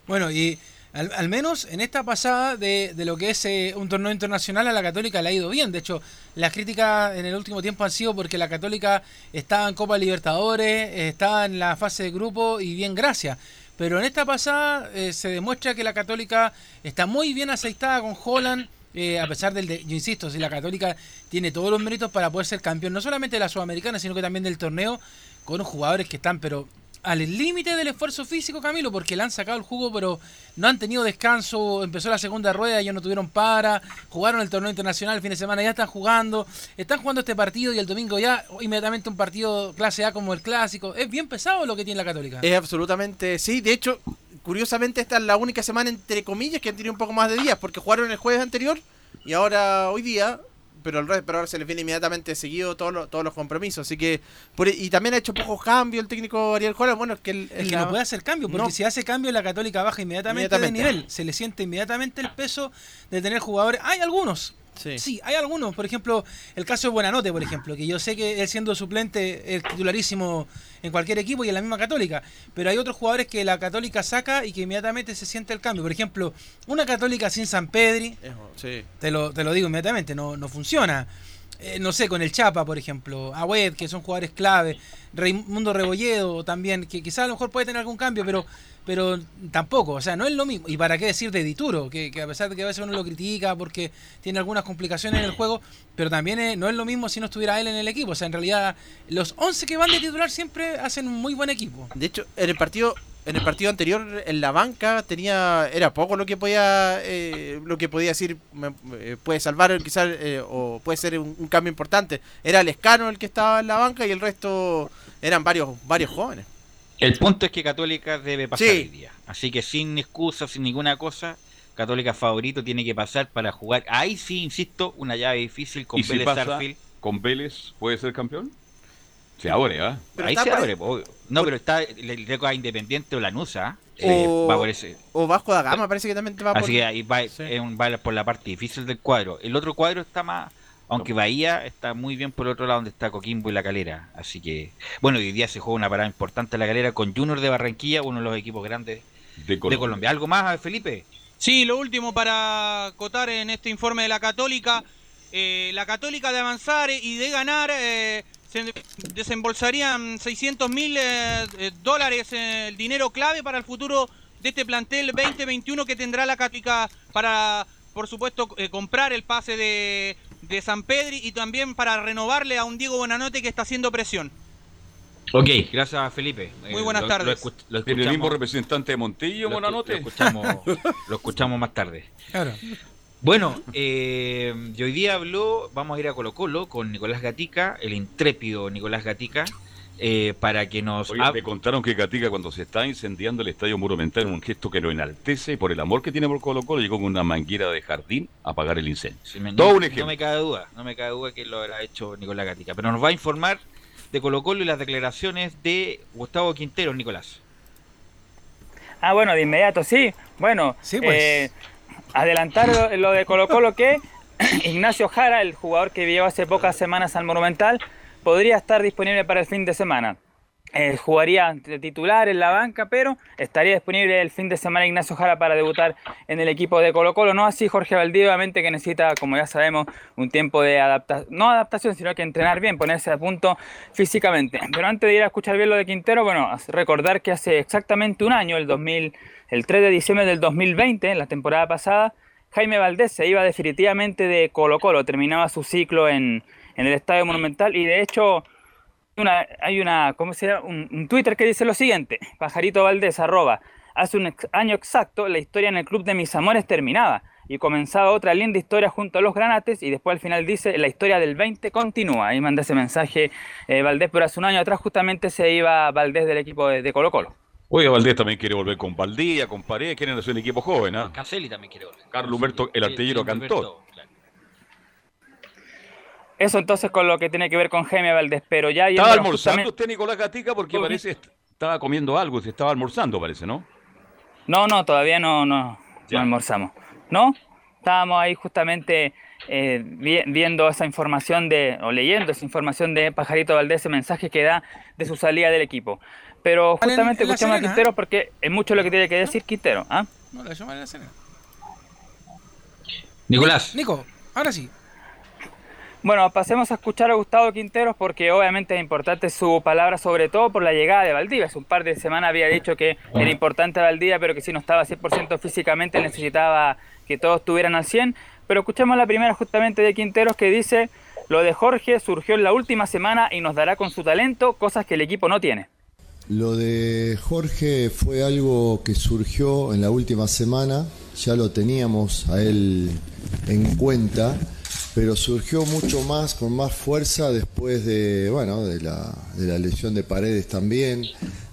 Bueno, y al, menos en esta pasada de, lo que es eh, un torneo internacional a la Católica le ha ido bien. De hecho, las críticas en el último tiempo han sido porque la Católica estaba en Copa Libertadores, estaba en la fase de grupo y bien gracias. Pero en esta pasada eh, se demuestra que la Católica está muy bien aceitada con Holland. Eh, a pesar del, yo insisto, si la Católica tiene todos los méritos para poder ser campeón, no solamente de la Sudamericana, sino que también del torneo, con jugadores que están, pero al límite del esfuerzo físico, Camilo, porque le han sacado el jugo, pero no han tenido descanso. Empezó la segunda rueda, ya no tuvieron para. Jugaron el torneo internacional el fin de semana, ya están jugando. Están jugando este partido y el domingo ya inmediatamente un partido clase A como el clásico. Es bien pesado lo que tiene la Católica. Es absolutamente, sí. De hecho, curiosamente, esta es la única semana, entre comillas, que han tenido un poco más de días, porque jugaron el jueves anterior y ahora hoy día pero, el, pero ahora se les viene inmediatamente seguido todos los, todos los compromisos. Así que y también ha hecho pocos cambios el técnico Ariel Juárez. Bueno, es que, el, que no puede hacer cambio, porque si hace cambio la Católica baja inmediatamente, de nivel. Se le siente inmediatamente el peso de tener jugadores. Hay algunos, Sí. hay algunos, por ejemplo, el caso de Buenanote, por ejemplo, que yo sé que él siendo suplente es titularísimo en cualquier equipo y en la misma Católica, pero hay otros jugadores que la Católica saca y que inmediatamente se siente el cambio. Por ejemplo, una Católica sin San Pedri, te, lo, te lo digo inmediatamente, no, no funciona. Eh, no sé, con el Chapa, por ejemplo, Agüed, que son jugadores clave, Raimundo Rebolledo también, que quizás a lo mejor puede tener algún cambio, pero pero tampoco, o sea, no es lo mismo. Y para qué decir de Dituro, que, a pesar de que a veces uno lo critica porque tiene algunas complicaciones en el juego, pero también no es lo mismo si no estuviera él en el equipo. O sea, en realidad, los 11 que van de titular siempre hacen un muy buen equipo. De hecho, en el partido en el partido anterior en la banca tenía era poco lo que podía eh, lo que podía decir eh, puede salvar quizás eh, o puede ser un, cambio importante era el escano el que estaba en la banca y el resto eran varios varios jóvenes el punto es que Católica debe pasar el día. Así que sin excusas, sin ninguna cosa, Católica favorito tiene que pasar para jugar. Ahí sí, insisto, una llave difícil con Vélez ¿Con Vélez puede ser campeón? Se abre, ¿ah? Ahí se abre. No, pero está el a Independiente o Lanusa. Eh, o, va por ese. o Vasco da Gama, parece que también te va por Así que ahí va, es un, va por la parte difícil del cuadro. El otro cuadro está más aunque Bahía está muy bien por el otro lado donde está Coquimbo y La Calera. Así que, bueno, hoy día se juega una parada importante en La Calera con Junior de Barranquilla, uno de los equipos grandes de Colombia. ¿Algo más, Felipe? Sí, lo último para acotar en este informe de la Católica. Eh, la Católica de avanzar y de ganar eh, se desembolsarían 600 mil eh, dólares el dinero clave para el futuro de este plantel 2021 que tendrá la Católica para, por supuesto, comprar el pase de, de San Pedri y también para renovarle a un Diego Buenanote que está haciendo presión. Ok, gracias Felipe. Muy buenas tardes. Lo, ¿El mismo representante de Montillo, Buenanote? Lo escuchamos, lo escuchamos más tarde. Claro. Bueno, eh, hoy día habló, vamos a ir a Colo Colo con Nicolás Gatica, el intrépido Nicolás Gatica, eh, para que nos... Oye, me contaron que Gatica cuando se está incendiando el Estadio Monumental en un gesto que lo enaltece por el amor que tiene por Colo Colo, llegó con una manguera de jardín a apagar el incendio. Todo un ejemplo. No me cabe duda, no me cabe duda que lo habrá hecho Nicolás Gatica, pero nos va a informar de Colo Colo y las declaraciones de Gustavo Quintero, Nicolás. Ah, bueno, de inmediato, sí. Bueno, sí, pues. eh, adelantar lo de Colo Colo que Ignacio Jara, el jugador que vivió hace pocas semanas al Monumental, podría estar disponible para el fin de semana. Eh, jugaría de titular en la banca, pero estaría disponible el fin de semana Ignacio Jara para debutar en el equipo de Colo Colo. No así Jorge Valdivia, obviamente que necesita, como ya sabemos, un tiempo de adaptación, no adaptación, sino que entrenar bien, ponerse a punto físicamente. Pero antes de ir a escuchar bien lo de Quintero, bueno, recordar que hace exactamente un año, el 2000, el 3 de diciembre del 2020, en la temporada pasada, Jaime Valdés se iba definitivamente de Colo Colo, terminaba su ciclo en, el Estadio Monumental y de hecho hay una, ¿cómo se llama? Un, Twitter que dice lo siguiente, Pajarito Valdés, arroba, hace un año exacto la historia en el Club de Mis Amores terminaba y comenzaba otra linda historia junto a los granates y después al final dice la historia del 20 continúa. Ahí manda ese mensaje eh, Valdés, pero hace un año atrás justamente se iba Valdés del equipo de, Colo Colo. Oye, Valdés también quiere volver con Valdía, con Paredes, quieren hacer un equipo joven, ¿ah? Caselli también quiere volver. Carlos Humberto, el artillero cantor. Eso entonces con lo que tiene que ver con Jaime Valdés, pero ya... Estaba almorzando usted, Nicolás Gatica, porque parece estaba comiendo algo, se estaba almorzando, parece, ¿no? No, no, todavía no, no, no almorzamos. ¿No? Estábamos ahí justamente eh, viendo esa información de, o leyendo esa información de Pajarito Valdés, ese mensaje que da de su salida del equipo. Pero justamente escuchamos a Quintero porque es mucho lo que tiene que decir Quintero. ¿ah? No, la la cena. Nicolás. Nico, ahora sí. Bueno, pasemos a escuchar a Gustavo Quinteros porque obviamente es importante su palabra, sobre todo por la llegada de Valdivia. Hace un par de semanas había dicho que era importante Valdivia, pero que si no estaba 100% físicamente necesitaba que todos estuvieran al 100. Pero escuchemos la primera justamente de Quinteros que dice, lo de Jorge surgió en la última semana y nos dará con su talento cosas que el equipo no tiene. Lo de Jorge fue algo que surgió en la última semana, ya lo teníamos a él en cuenta pero surgió mucho más, con más fuerza después de, bueno, de la, de la lesión de paredes también,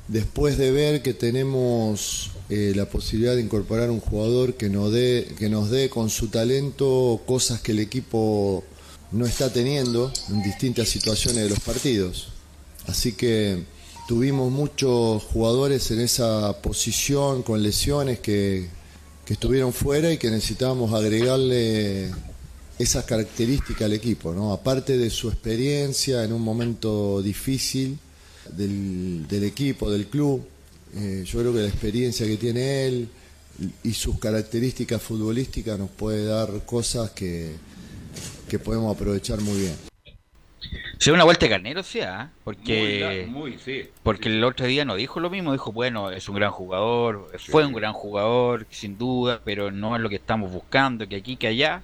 después de ver que tenemos eh, la posibilidad de incorporar un jugador que nos, dé, que nos dé con su talento cosas que el equipo no está teniendo en distintas situaciones de los partidos. Así que tuvimos muchos jugadores en esa posición con lesiones que, que estuvieron fuera y que necesitábamos agregarle esas características al equipo, ¿no? aparte de su experiencia en un momento difícil del, equipo, del club, eh, yo creo que la experiencia que tiene él y sus características futbolísticas nos puede dar cosas que, que podemos aprovechar muy bien. Se una vuelta de carnero, sí, ¿ah? porque, porque el otro día no dijo lo mismo, dijo, bueno, es un gran jugador, fue un gran jugador, sin duda, pero no es lo que estamos buscando, que aquí, que allá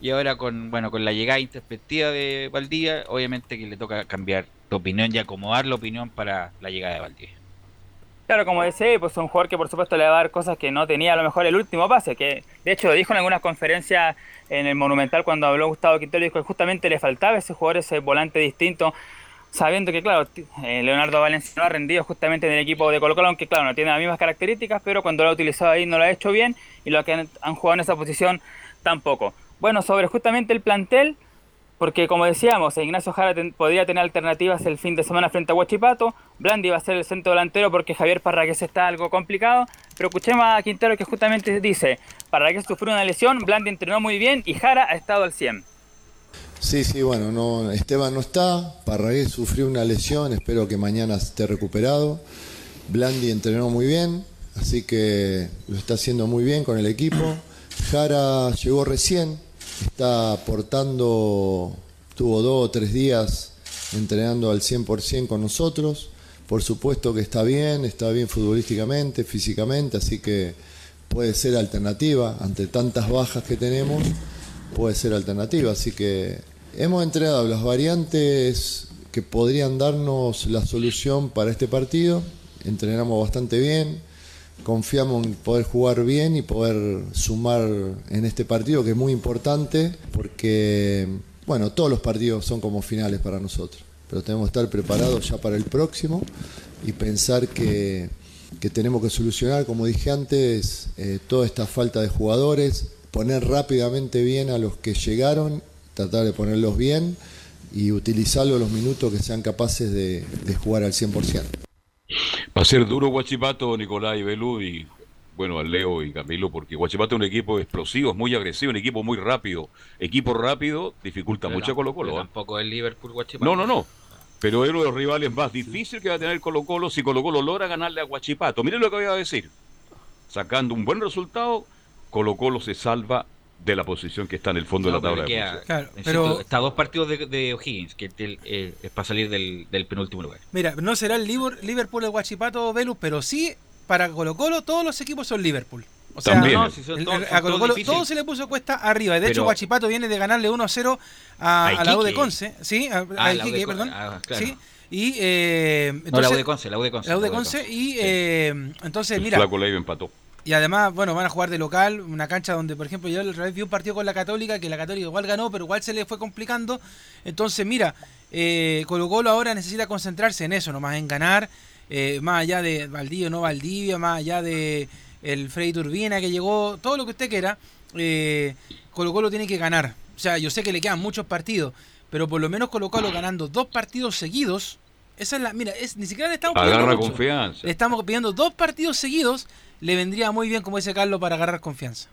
y ahora con bueno con la llegada introspectiva de Valdivia, obviamente que le toca cambiar de opinión y acomodar la opinión para la llegada de Valdivia. Claro, como decía, pues un jugador que por supuesto le va a dar cosas que no tenía a lo mejor el último pase, que de hecho lo dijo en algunas conferencias en el Monumental cuando habló Gustavo Quintero, dijo que justamente le faltaba ese jugador, ese volante distinto, sabiendo que claro, eh, Leonardo Valencia no ha rendido justamente en el equipo de Colo Colo, aunque claro, no tiene las mismas características, pero cuando lo ha utilizado ahí no lo ha hecho bien, y los que han jugado en esa posición tampoco. Bueno, sobre justamente el plantel, porque como decíamos, Ignacio Jara podría tener alternativas el fin de semana frente a Huachipato, Blandi va a ser el centro delantero porque Javier Parragués está algo complicado, pero escuchemos a Quintero que justamente dice, Parragués sufrió una lesión, Blandi entrenó muy bien y Jara ha estado al 100. Sí, sí, bueno, no, Esteban no está, Parragués sufrió una lesión, espero que mañana esté recuperado, Blandi entrenó muy bien, así que lo está haciendo muy bien con el equipo. Jara llegó recién, está aportando, tuvo dos o tres días entrenando al 100% con nosotros. Por supuesto que está bien, está bien futbolísticamente, físicamente, así que puede ser alternativa ante tantas bajas que tenemos, puede ser alternativa. Así que hemos entrenado las variantes que podrían darnos la solución para este partido. Entrenamos bastante bien, confiamos en poder jugar bien y poder sumar en este partido que es muy importante porque, bueno, todos los partidos son como finales para nosotros, pero tenemos que estar preparados ya para el próximo y pensar que, tenemos que solucionar, como dije antes, eh, toda esta falta de jugadores, poner rápidamente bien a los que llegaron, tratar de ponerlos bien y utilizarlo los minutos que sean capaces de, de jugar al 100%. Va a ser duro Guachipato, Nicolás y Belú y bueno, a Leo y Camilo, porque Guachipato es un equipo explosivo, es muy agresivo, un equipo muy rápido. Equipo rápido dificulta mucho a Colo Colo. ¿eh? Tampoco el Liverpool Guachipato. No, no, no. Pero es uno de los rivales más difíciles que va a tener Colo Colo si Colo Colo logra ganarle a Guachipato. Miren lo que voy a decir. Sacando un buen resultado, Colo Colo se salva de la posición que está en el fondo de la tabla de pero está a dos partidos de, O'Higgins, que eh, es para salir del, penúltimo lugar. Mira, no será el Liverpool el Guachipato Velus, pero sí para Colo Colo todos los equipos son Liverpool. O sea, a Colo Colo todo se le puso cuesta arriba. De hecho, Guachipato viene de ganarle 1-0 a, la U de Conce. ¿sí? A, ah, Iquique, perdón. Ah, ¿sí? Y, eh, entonces, no, la U de Conce, la U de Conce. La U de Conce. Y eh, entonces, mira. Flaco empató. Y además, bueno, van a jugar de local, una cancha donde, por ejemplo, yo otra vez vi un partido con la Católica, que la Católica igual ganó, pero igual se le fue complicando. Entonces, mira, eh, Colo Colo ahora necesita concentrarse en eso, nomás en ganar, eh, más allá de Valdivia no Valdivia, más allá de el Freddy Turbina que llegó, todo lo que usted quiera, eh, Colo Colo tiene que ganar. O sea, yo sé que le quedan muchos partidos, pero por lo menos Colo Colo ganando dos partidos seguidos, esa es la, mira, es, ni siquiera le estamos pidiendo confianza. Le estamos pidiendo dos partidos seguidos le vendría muy bien, como dice Carlos, para agarrar confianza.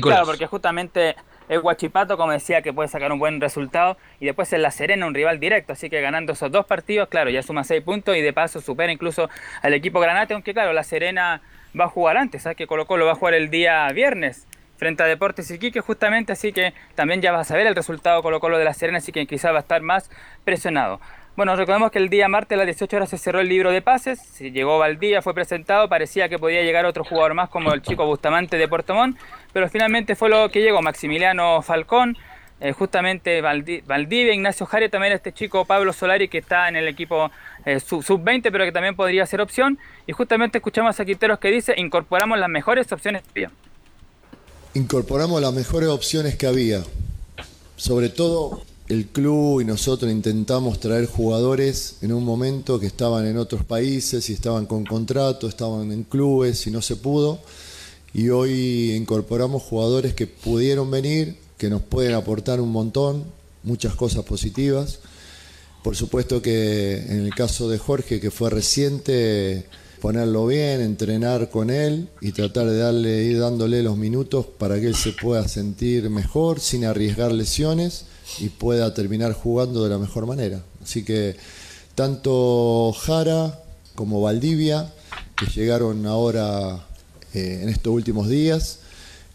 Claro, porque justamente el Guachipato, como decía, que puede sacar un buen resultado y después en La Serena un rival directo, así que ganando esos dos partidos, claro, ya suma seis puntos y de paso supera incluso al equipo Granate, aunque claro, La Serena va a jugar antes, ¿sabes? Que Colo Colo va a jugar el día viernes frente a Deportes Iquique justamente, así que también ya vas a ver el resultado Colo Colo de La Serena, así que quizás va a estar más presionado. Bueno, recordemos que el día martes a las 18 horas se cerró el libro de pases, se llegó Valdía, fue presentado, parecía que podía llegar otro jugador más como el chico Bustamante de Puerto Montt, pero finalmente fue lo que llegó, Maximiliano Falcón, eh, justamente Valdivia, Ignacio Jare, también este chico Pablo Solari que está en el equipo eh, sub-20, pero que también podría ser opción, y justamente escuchamos a Quinteros que dice, incorporamos las mejores opciones que. Incorporamos las mejores opciones que había, sobre todo el club y nosotros intentamos traer jugadores en un momento que estaban en otros países y estaban con contrato, estaban en clubes y no se pudo. Y hoy incorporamos jugadores que pudieron venir, que nos pueden aportar un montón, muchas cosas positivas. Por supuesto que en el caso de Jorge, que fue reciente, ponerlo bien, entrenar con él y tratar de darle, ir dándole los minutos para que él se pueda sentir mejor sin arriesgar lesiones y pueda terminar jugando de la mejor manera. Así que tanto Jara como Valdivia, que llegaron ahora eh, en estos últimos días,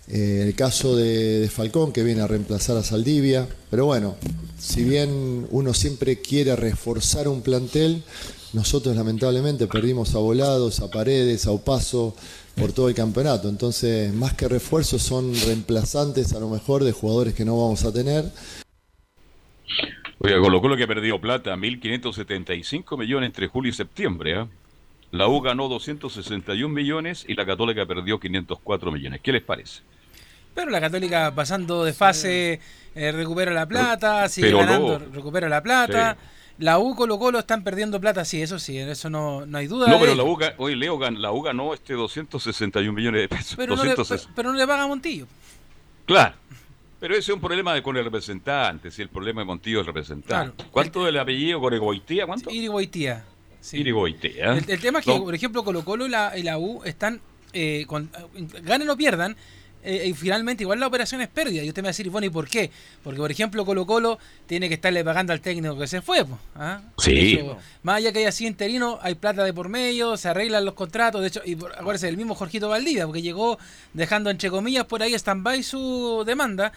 eh, el caso de, Falcón, que viene a reemplazar a Saldivia, pero bueno, si bien uno siempre quiere reforzar un plantel, nosotros lamentablemente perdimos a Volados, a Paredes, a Opaso por todo el campeonato. Entonces, más que refuerzos, son reemplazantes a lo mejor de jugadores que no vamos a tener. Oiga, colocó lo que perdió plata, 1.575 millones entre julio y septiembre. ¿eh? La U ganó 261 millones y la Católica perdió 504 millones. ¿Qué les parece? Pero la Católica pasando de fase eh, recupera la plata, sigue ganando, recupera la plata. La U Colo Colo están perdiendo plata, sí, eso sí, eso no, no hay duda. No, pero la U, hoy Leo, la U ganó este 261 millones de pesos. Pero, no le, pero no le paga a Montillo. Claro. Pero ese es un problema de, con el representante, si el problema de Montillo es el representante. ¿Cuánto del apellido con Egoitía? ¿Cuánto? Irigoitía. Sí. Irigoitía. El, tema es que, por ejemplo, Colo Colo y la, U están, eh, con, ganen o pierdan, eh, y finalmente igual la operación es pérdida. Y usted me va a decir, bueno, ¿y por qué? Porque, por ejemplo, Colo Colo tiene que estarle pagando al técnico que se fue. ¿ah? Sí. más allá que haya sido interino, hay plata de por medio, se arreglan los contratos. De hecho, y acuérdese, el mismo Jorgito Valdivia, porque llegó dejando, entre comillas, por ahí stand-by su demanda.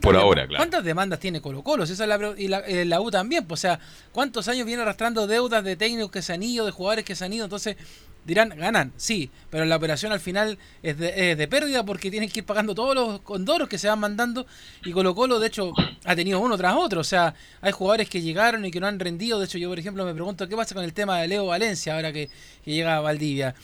Por ahora, claro. ¿Cuántas demandas tiene Colo Colo? Esa es la, y la, eh, la, U también. Pues, o sea, ¿cuántos años viene arrastrando deudas de técnicos que se han ido, de jugadores que se han ido? Entonces, dirán, ganan, sí, pero la operación al final es de, pérdida porque tienen que ir pagando todos los condoros que se van mandando y Colo Colo de hecho ha tenido uno tras otro, o sea, hay jugadores que llegaron y que no han rendido, de hecho yo por ejemplo me pregunto qué pasa con el tema de Leo Valencia ahora que, que llega a Valdivia.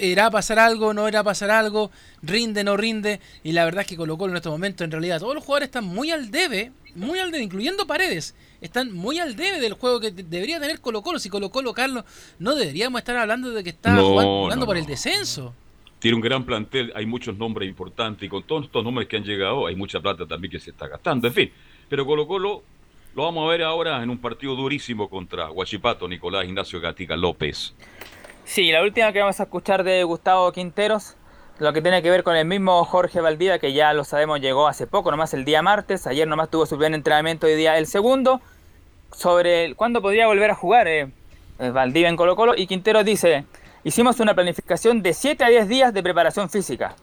¿Irá a pasar algo? ¿No irá a pasar algo? ¿Rinde? ¿No rinde? Y la verdad es que Colo Colo en estos momentos en realidad todos los jugadores están muy al debe, muy al debe, incluyendo Paredes están muy al debe del juego que debería tener Colo Colo. Si Colo Colo, Carlos, no deberíamos estar hablando de que está jugando, por el descenso. Tiene un gran plantel, hay muchos nombres importantes y con todos estos nombres que han llegado hay mucha plata también que se está gastando. En fin, pero Colo Colo lo vamos a ver ahora en un partido durísimo contra Huachipato, Nicolás Ignacio Gatica López. Sí, la última que vamos a escuchar de Gustavo Quinteros, lo que tiene que ver con el mismo Jorge Valdivia, que ya lo sabemos llegó hace poco, nomás el día martes, ayer nomás tuvo su primer entrenamiento, hoy día el segundo sobre cuándo podría volver a jugar eh, eh, Valdivia en Colo Colo y Quintero dice, hicimos una planificación de 7 a 10 días de preparación física.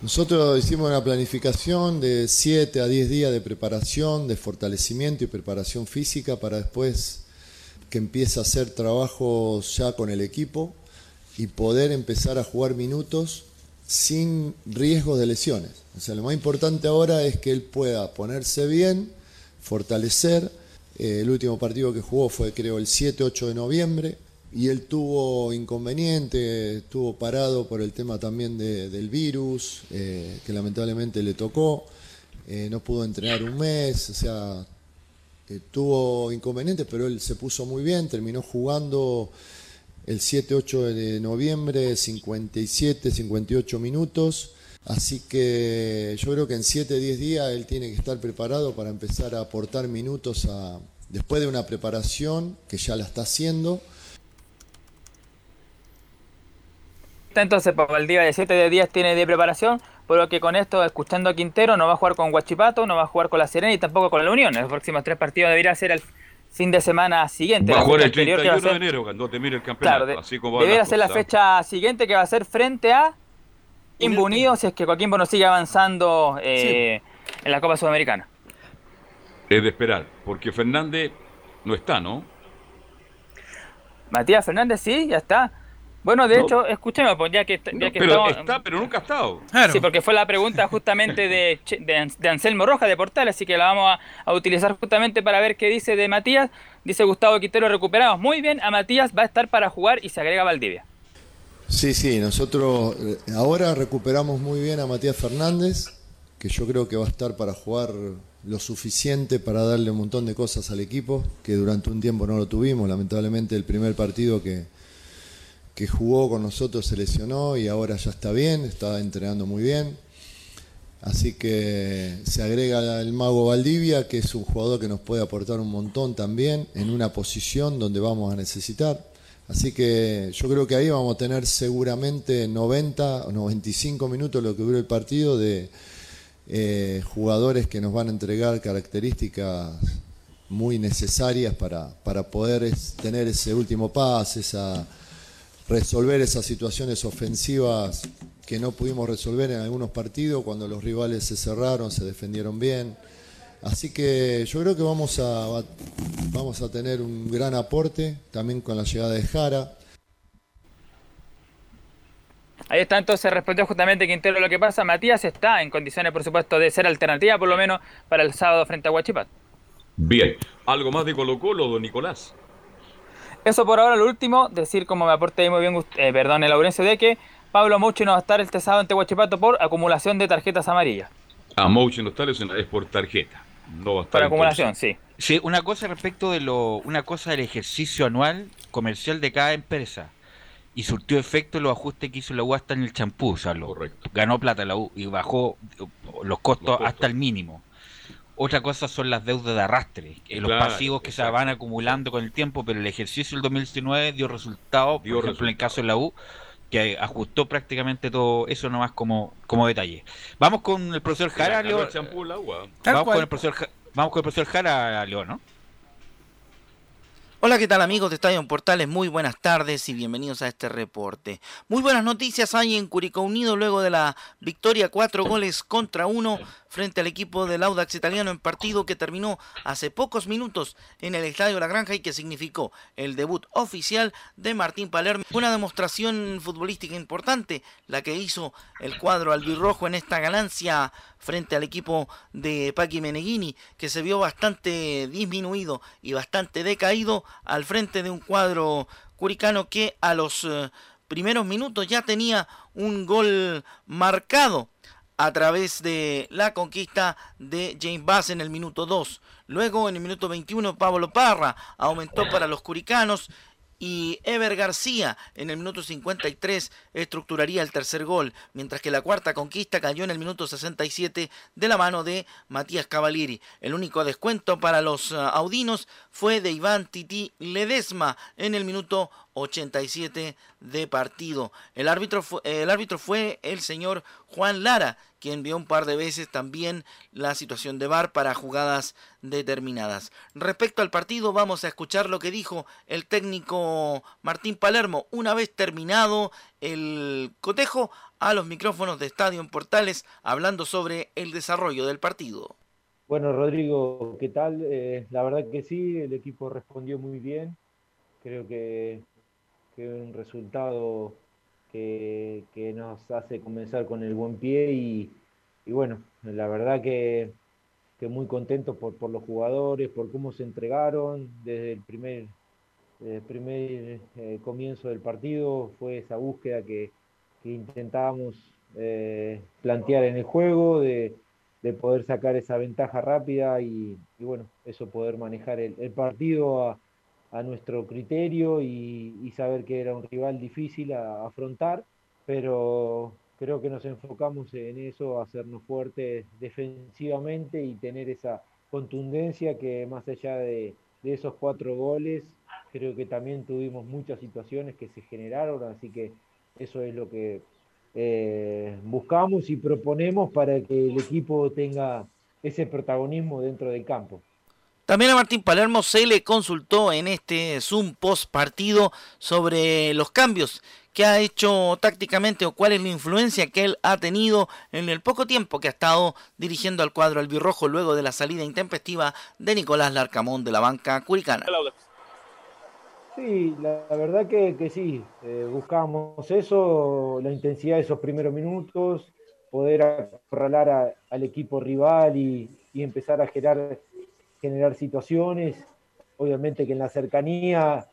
Nosotros hicimos una planificación de 7 a 10 días de preparación, de fortalecimiento y preparación física para después que empiece a hacer trabajo ya con el equipo y poder empezar a jugar minutos sin riesgo de lesiones. O sea, lo más importante ahora es que él pueda ponerse bien, fortalecer, eh, el último partido que jugó fue creo el 7-8 de noviembre y él tuvo inconveniente, estuvo parado por el tema también del virus, eh, que lamentablemente le tocó, eh, no pudo entrenar un mes, o sea, tuvo inconvenientes, pero él se puso muy bien, terminó jugando el 7-8 de noviembre, 57, 58 minutos. Así que yo creo que en 7-10 días él tiene que estar preparado para empezar a aportar minutos a, después de una preparación que ya la está haciendo. Entonces, para el día de 7 días tiene de preparación, por lo que con esto, escuchando a Quintero, no va a jugar con Guachipato, no va a jugar con la Serena y tampoco con la Unión. Los próximos tres partidos debería ser el fin de semana siguiente. Va a jugar el 31 de enero, cuando termine el campeonato. Claro, así como debería ser la fecha siguiente que va a ser frente a Coquimbo Unido, si es que Coquimbo no sigue avanzando eh, en la Copa Sudamericana. Es de esperar, porque Fernández no está, ¿no? Matías Fernández sí, ya está. Bueno, de hecho, escúcheme, pues ya que, ya que pero está, pero nunca ha estado. Sí, porque fue la pregunta justamente de, de, Anselmo Roja de Portal, así que la vamos a, utilizar justamente para ver qué dice de Matías. Dice Gustavo Quintero, recuperamos muy bien, a Matías va a estar para jugar y se agrega Valdivia. Sí, sí, nosotros eh, ahora recuperamos muy bien a Matías Fernández, que yo creo que va a estar para jugar lo suficiente para darle un montón de cosas al equipo, que durante un tiempo no lo tuvimos. Lamentablemente el primer partido que, que jugó con nosotros se lesionó y ahora ya está bien, está entrenando muy bien. Así que se agrega el mago Valdivia, que es un jugador que nos puede aportar un montón también en una posición donde vamos a necesitar. Así que yo creo que ahí vamos a tener seguramente 90 o 95 minutos lo que dure el partido de eh, jugadores que nos van a entregar características muy necesarias para, para poder tener ese último pase, esa, resolver esas situaciones ofensivas que no pudimos resolver en algunos partidos cuando los rivales se cerraron, se defendieron bien. Así que yo creo que vamos a, vamos a tener un gran aporte también con la llegada de Jara. Ahí está, entonces respondió justamente Quintero lo que pasa. Matías está en condiciones, por supuesto, de ser alternativa, por lo menos, para el sábado frente a Huachipat. Bien, ¿algo más de Colo Colo, don Nicolás? Eso por ahora, lo último, decir como me aporte ahí muy bien, eh, perdón, el Laurencio, de que Pablo Mouchi no va a estar este sábado ante Huachipato por acumulación de tarjetas amarillas. Ah, Mouchi no está, es por tarjeta. Para acumulación, sí. Sí, una cosa respecto de lo, una cosa del ejercicio anual comercial de cada empresa. Y surtió efecto los ajustes que hizo la U hasta en el champú, o sea, ganó plata la U y bajó los costos, hasta el mínimo. Otra cosa son las deudas de arrastre, los pasivos que se van acumulando con el tiempo, pero el ejercicio del 2019 dio resultado, por ejemplo, en el caso de la U, que ajustó prácticamente todo eso nomás como, como detalle. Vamos con el profesor Jara, Vamos con el profesor, vamos con el profesor Jara, León, ¿no? Hola, ¿qué tal amigos de Estadio Portales? Muy buenas tardes y bienvenidos a este reporte. Muy buenas noticias hay en Curicó Unido luego de la victoria cuatro goles contra uno frente al equipo del Audax italiano en partido que terminó hace pocos minutos en el Estadio La Granja y que significó el debut oficial de Martín Palermo. Una demostración futbolística importante la que hizo el cuadro albirrojo en esta ganancia frente al equipo de Paqui Meneghini que se vio bastante disminuido y bastante decaído al frente de un cuadro curicano que a los eh, primeros minutos ya tenía un gol marcado a través de la conquista de James Bass en el minuto 2. Luego en el minuto 21 Pablo Parra aumentó para los curicanos y Ever García en el minuto 53 estructuraría el tercer gol, mientras que la cuarta conquista cayó en el minuto 67 de la mano de Matías Cavalieri. El único descuento para los ah, audinos fue de Iván Titi Ledesma en el minuto 87 de partido. El árbitro, fue, el árbitro fue el señor Juan Lara, quien vio un par de veces también la situación de VAR para jugadas determinadas. Respecto al partido, vamos a escuchar lo que dijo el técnico Martín Palermo una vez terminado el cotejo a los micrófonos de Estadio en Portales, hablando sobre el desarrollo del partido. Bueno, Rodrigo, ¿qué tal? Eh, la verdad que sí, el equipo respondió muy bien. Creo que que un resultado que, nos hace comenzar con el buen pie y, bueno, la verdad que, muy contento por, por, los jugadores, por cómo se entregaron desde el primer, primer eh, comienzo del partido, fue esa búsqueda que, intentábamos eh, plantear en el juego, de, poder sacar esa ventaja rápida y, bueno, eso poder manejar el, el partido a a nuestro criterio y, saber que era un rival difícil a, afrontar, pero creo que nos enfocamos en eso, hacernos fuertes defensivamente y tener esa contundencia que más allá de, esos cuatro goles, creo que también tuvimos muchas situaciones que se generaron, así que eso es lo que eh, buscamos y proponemos para que el equipo tenga ese protagonismo dentro del campo. También a Martín Palermo se le consultó en este Zoom post partido sobre los cambios que ha hecho tácticamente o cuál es la influencia que él ha tenido en el poco tiempo que ha estado dirigiendo al cuadro albirrojo luego de la salida intempestiva de Nicolás Larcamón de la banca curicana. Sí, la, verdad que, sí, eh, buscamos eso, la intensidad de esos primeros minutos, poder acorralar al equipo rival y, y empezar a generar generar situaciones, obviamente que en la cercanía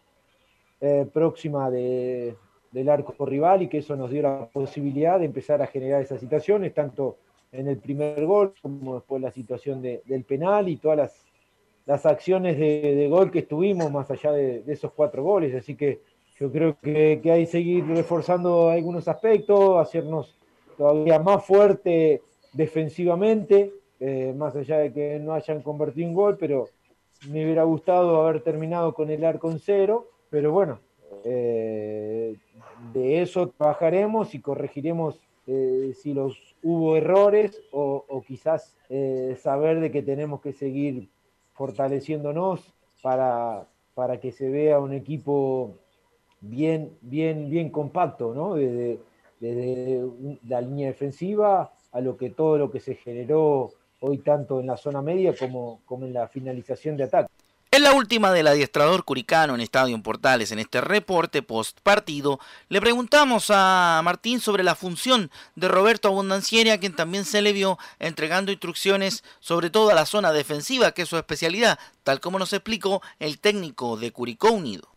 eh, próxima de, del arco rival y que eso nos dio la posibilidad de empezar a generar esas situaciones, tanto en el primer gol como después la situación del penal y todas las, las acciones de, gol que estuvimos más allá de, esos cuatro goles. Así que yo creo que, que hay que seguir reforzando algunos aspectos, hacernos todavía más fuerte defensivamente, eh, más allá de que no hayan convertido un gol, pero me hubiera gustado haber terminado con el arco en cero, pero bueno, eh, de eso trabajaremos y corregiremos eh, si los hubo errores o, quizás saber de que tenemos que seguir fortaleciéndonos para, para que se vea un equipo bien, bien, bien compacto, ¿no? Desde, desde la línea defensiva a lo que todo lo que se generó hoy tanto en la zona media como, como en la finalización de ataque. En la última del adiestrador curicano en Estadio Portales, en este reporte post partido, le preguntamos a Martín sobre la función de Roberto Abundancieri, a quien también se le vio entregando instrucciones sobre todo a la zona defensiva, que es su especialidad, tal como nos explicó el técnico de Curicó Unido.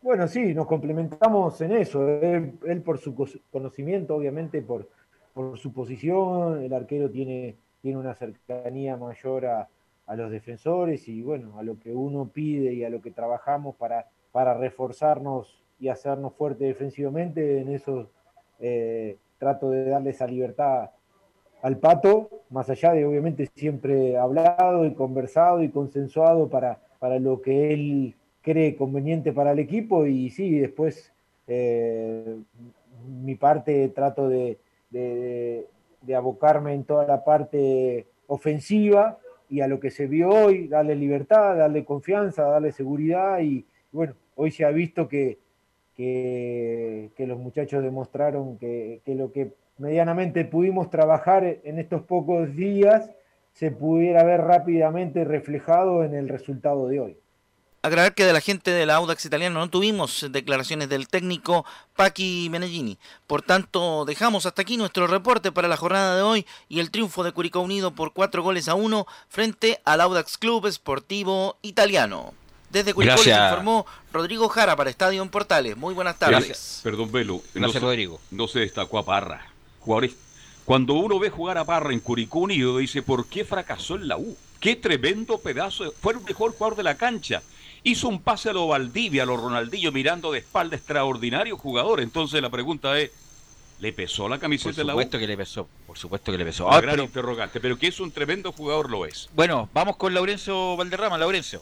Bueno, sí, nos complementamos en eso. Él, por su conocimiento, obviamente, por, por su posición, el arquero tiene tiene una cercanía mayor a, los defensores y bueno, a lo que uno pide y a lo que trabajamos para, para reforzarnos y hacernos fuertes defensivamente, en eso eh, trato de darle esa libertad al pato, más allá de obviamente siempre hablado y conversado y consensuado para, para lo que él cree conveniente para el equipo y sí, después eh, mi parte trato de, abocarme en toda la parte ofensiva y a lo que se vio hoy, darle libertad, darle confianza, darle seguridad y bueno, hoy se ha visto que, que, los muchachos demostraron que, que, lo que medianamente pudimos trabajar en estos pocos días se pudiera ver rápidamente reflejado en el resultado de hoy. Agregar que de la gente de la Audax italiano no tuvimos declaraciones del técnico Paqui Menellini. Por tanto, dejamos hasta aquí nuestro reporte para la jornada de hoy y el triunfo de Curicó Unido por cuatro goles a uno frente al Audax Club Sportivo Italiano. Desde Curicó les informó Rodrigo Jara para Estadio en Portales. Muy buenas tardes. Perdón, Velo. Gracias, no Rodrigo. No se destacó a Parra. Jugadores. Cuando uno ve jugar a Parra en Curicó Unido, dice, ¿por qué fracasó en la U? Qué tremendo pedazo. Fue el mejor jugador de la cancha hizo un pase a lo Valdivia, a lo Ronaldinho, mirando de espalda, extraordinario jugador. Entonces la pregunta es, ¿le pesó la camiseta de la U? Por supuesto que le pesó, por supuesto que le pesó. Ah, gran interrogante, pero que es un tremendo jugador lo es. Bueno, vamos con Laurencio Valderrama, Laurencio.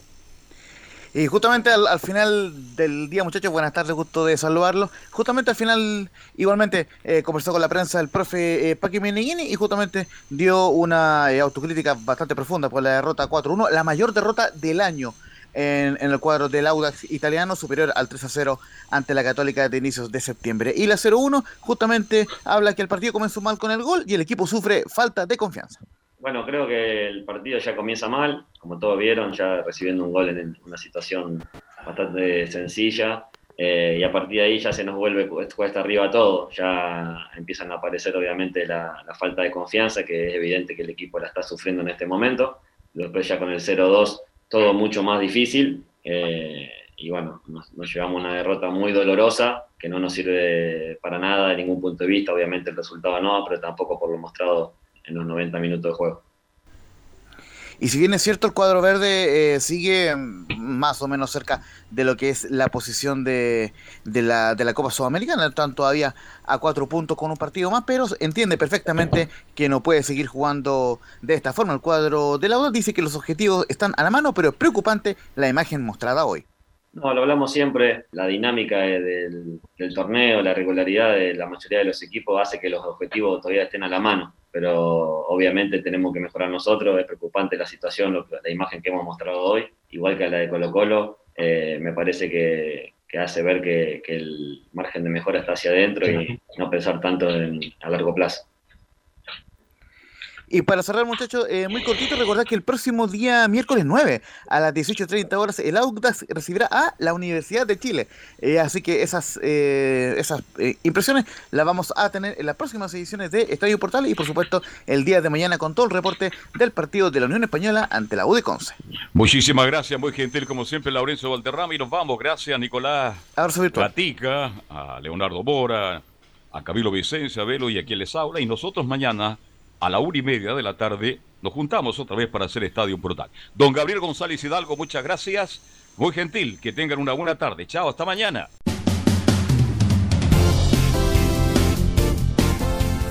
Y justamente al, final del día, muchachos, buenas tardes, gusto de saludarlos. Justamente al final, igualmente, eh, conversó con la prensa el profe eh, Paqui Meneghini y justamente dio una eh, autocrítica bastante profunda por la derrota 4-1, la mayor derrota del año en, el cuadro del Audax italiano, superior al 3 a 0 ante la Católica de inicios de septiembre. Y la 0-1 justamente habla que el partido comenzó mal con el gol y el equipo sufre falta de confianza. Bueno, creo que el partido ya comienza mal, como todos vieron, ya recibiendo un gol en una situación bastante sencilla. Eh, y a partir de ahí ya se nos vuelve cuesta arriba todo, ya empiezan a aparecer obviamente la, la, falta de confianza, que es evidente que el equipo la está sufriendo en este momento. Después ya con el 0-2 todo mucho más difícil. Eh, y bueno, nos, llevamos una derrota muy dolorosa que no nos sirve para nada de ningún punto de vista. Obviamente el resultado no, pero tampoco por lo mostrado en los 90 minutos de juego. Y si bien es cierto, el cuadro verde eh, sigue más o menos cerca de lo que es la posición de, la, Copa Sudamericana, están todavía a cuatro puntos con un partido más, pero entiende perfectamente que no puede seguir jugando de esta forma. El cuadro de la dice que los objetivos están a la mano, pero es preocupante la imagen mostrada hoy. No, lo hablamos siempre, la dinámica del torneo, la regularidad de la mayoría de los equipos hace que los objetivos todavía estén a la mano pero obviamente tenemos que mejorar nosotros, es preocupante la situación, la imagen que hemos mostrado hoy, igual que la de Colo Colo, eh, me parece que, hace ver que, el margen de mejora está hacia adentro y no pensar tanto a largo plazo. Y para cerrar, muchachos, eh, muy cortito, recordar que el próximo día, miércoles 9, a las 18.30 horas, el Audax recibirá a la Universidad de Chile. Eh, así que esas, eh, esas impresiones las vamos a tener en las próximas ediciones de Estadio Portal y, por supuesto, el día de mañana con todo el reporte del partido de la Unión Española ante la U de Conce. Muchísimas gracias, muy gentil como siempre, Laurencio Valderrama. Y nos vamos, gracias, Nicolás Platica, a Leonardo Bora, a Camilo Vicencia, a Velo y a quien les habla. Y nosotros mañana a la una y media de la tarde nos juntamos otra vez para hacer Estadio Brutal. Don Gabriel González Hidalgo, muchas gracias. Muy gentil, que tengan una buena tarde. Chao, hasta mañana.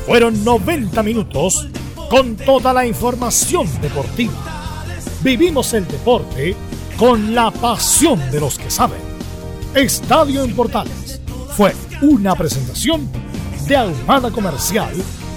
Fueron 90 minutos con toda la información deportiva. Vivimos el deporte con la pasión de los que saben. Estadio en fue una presentación de Almada Comercial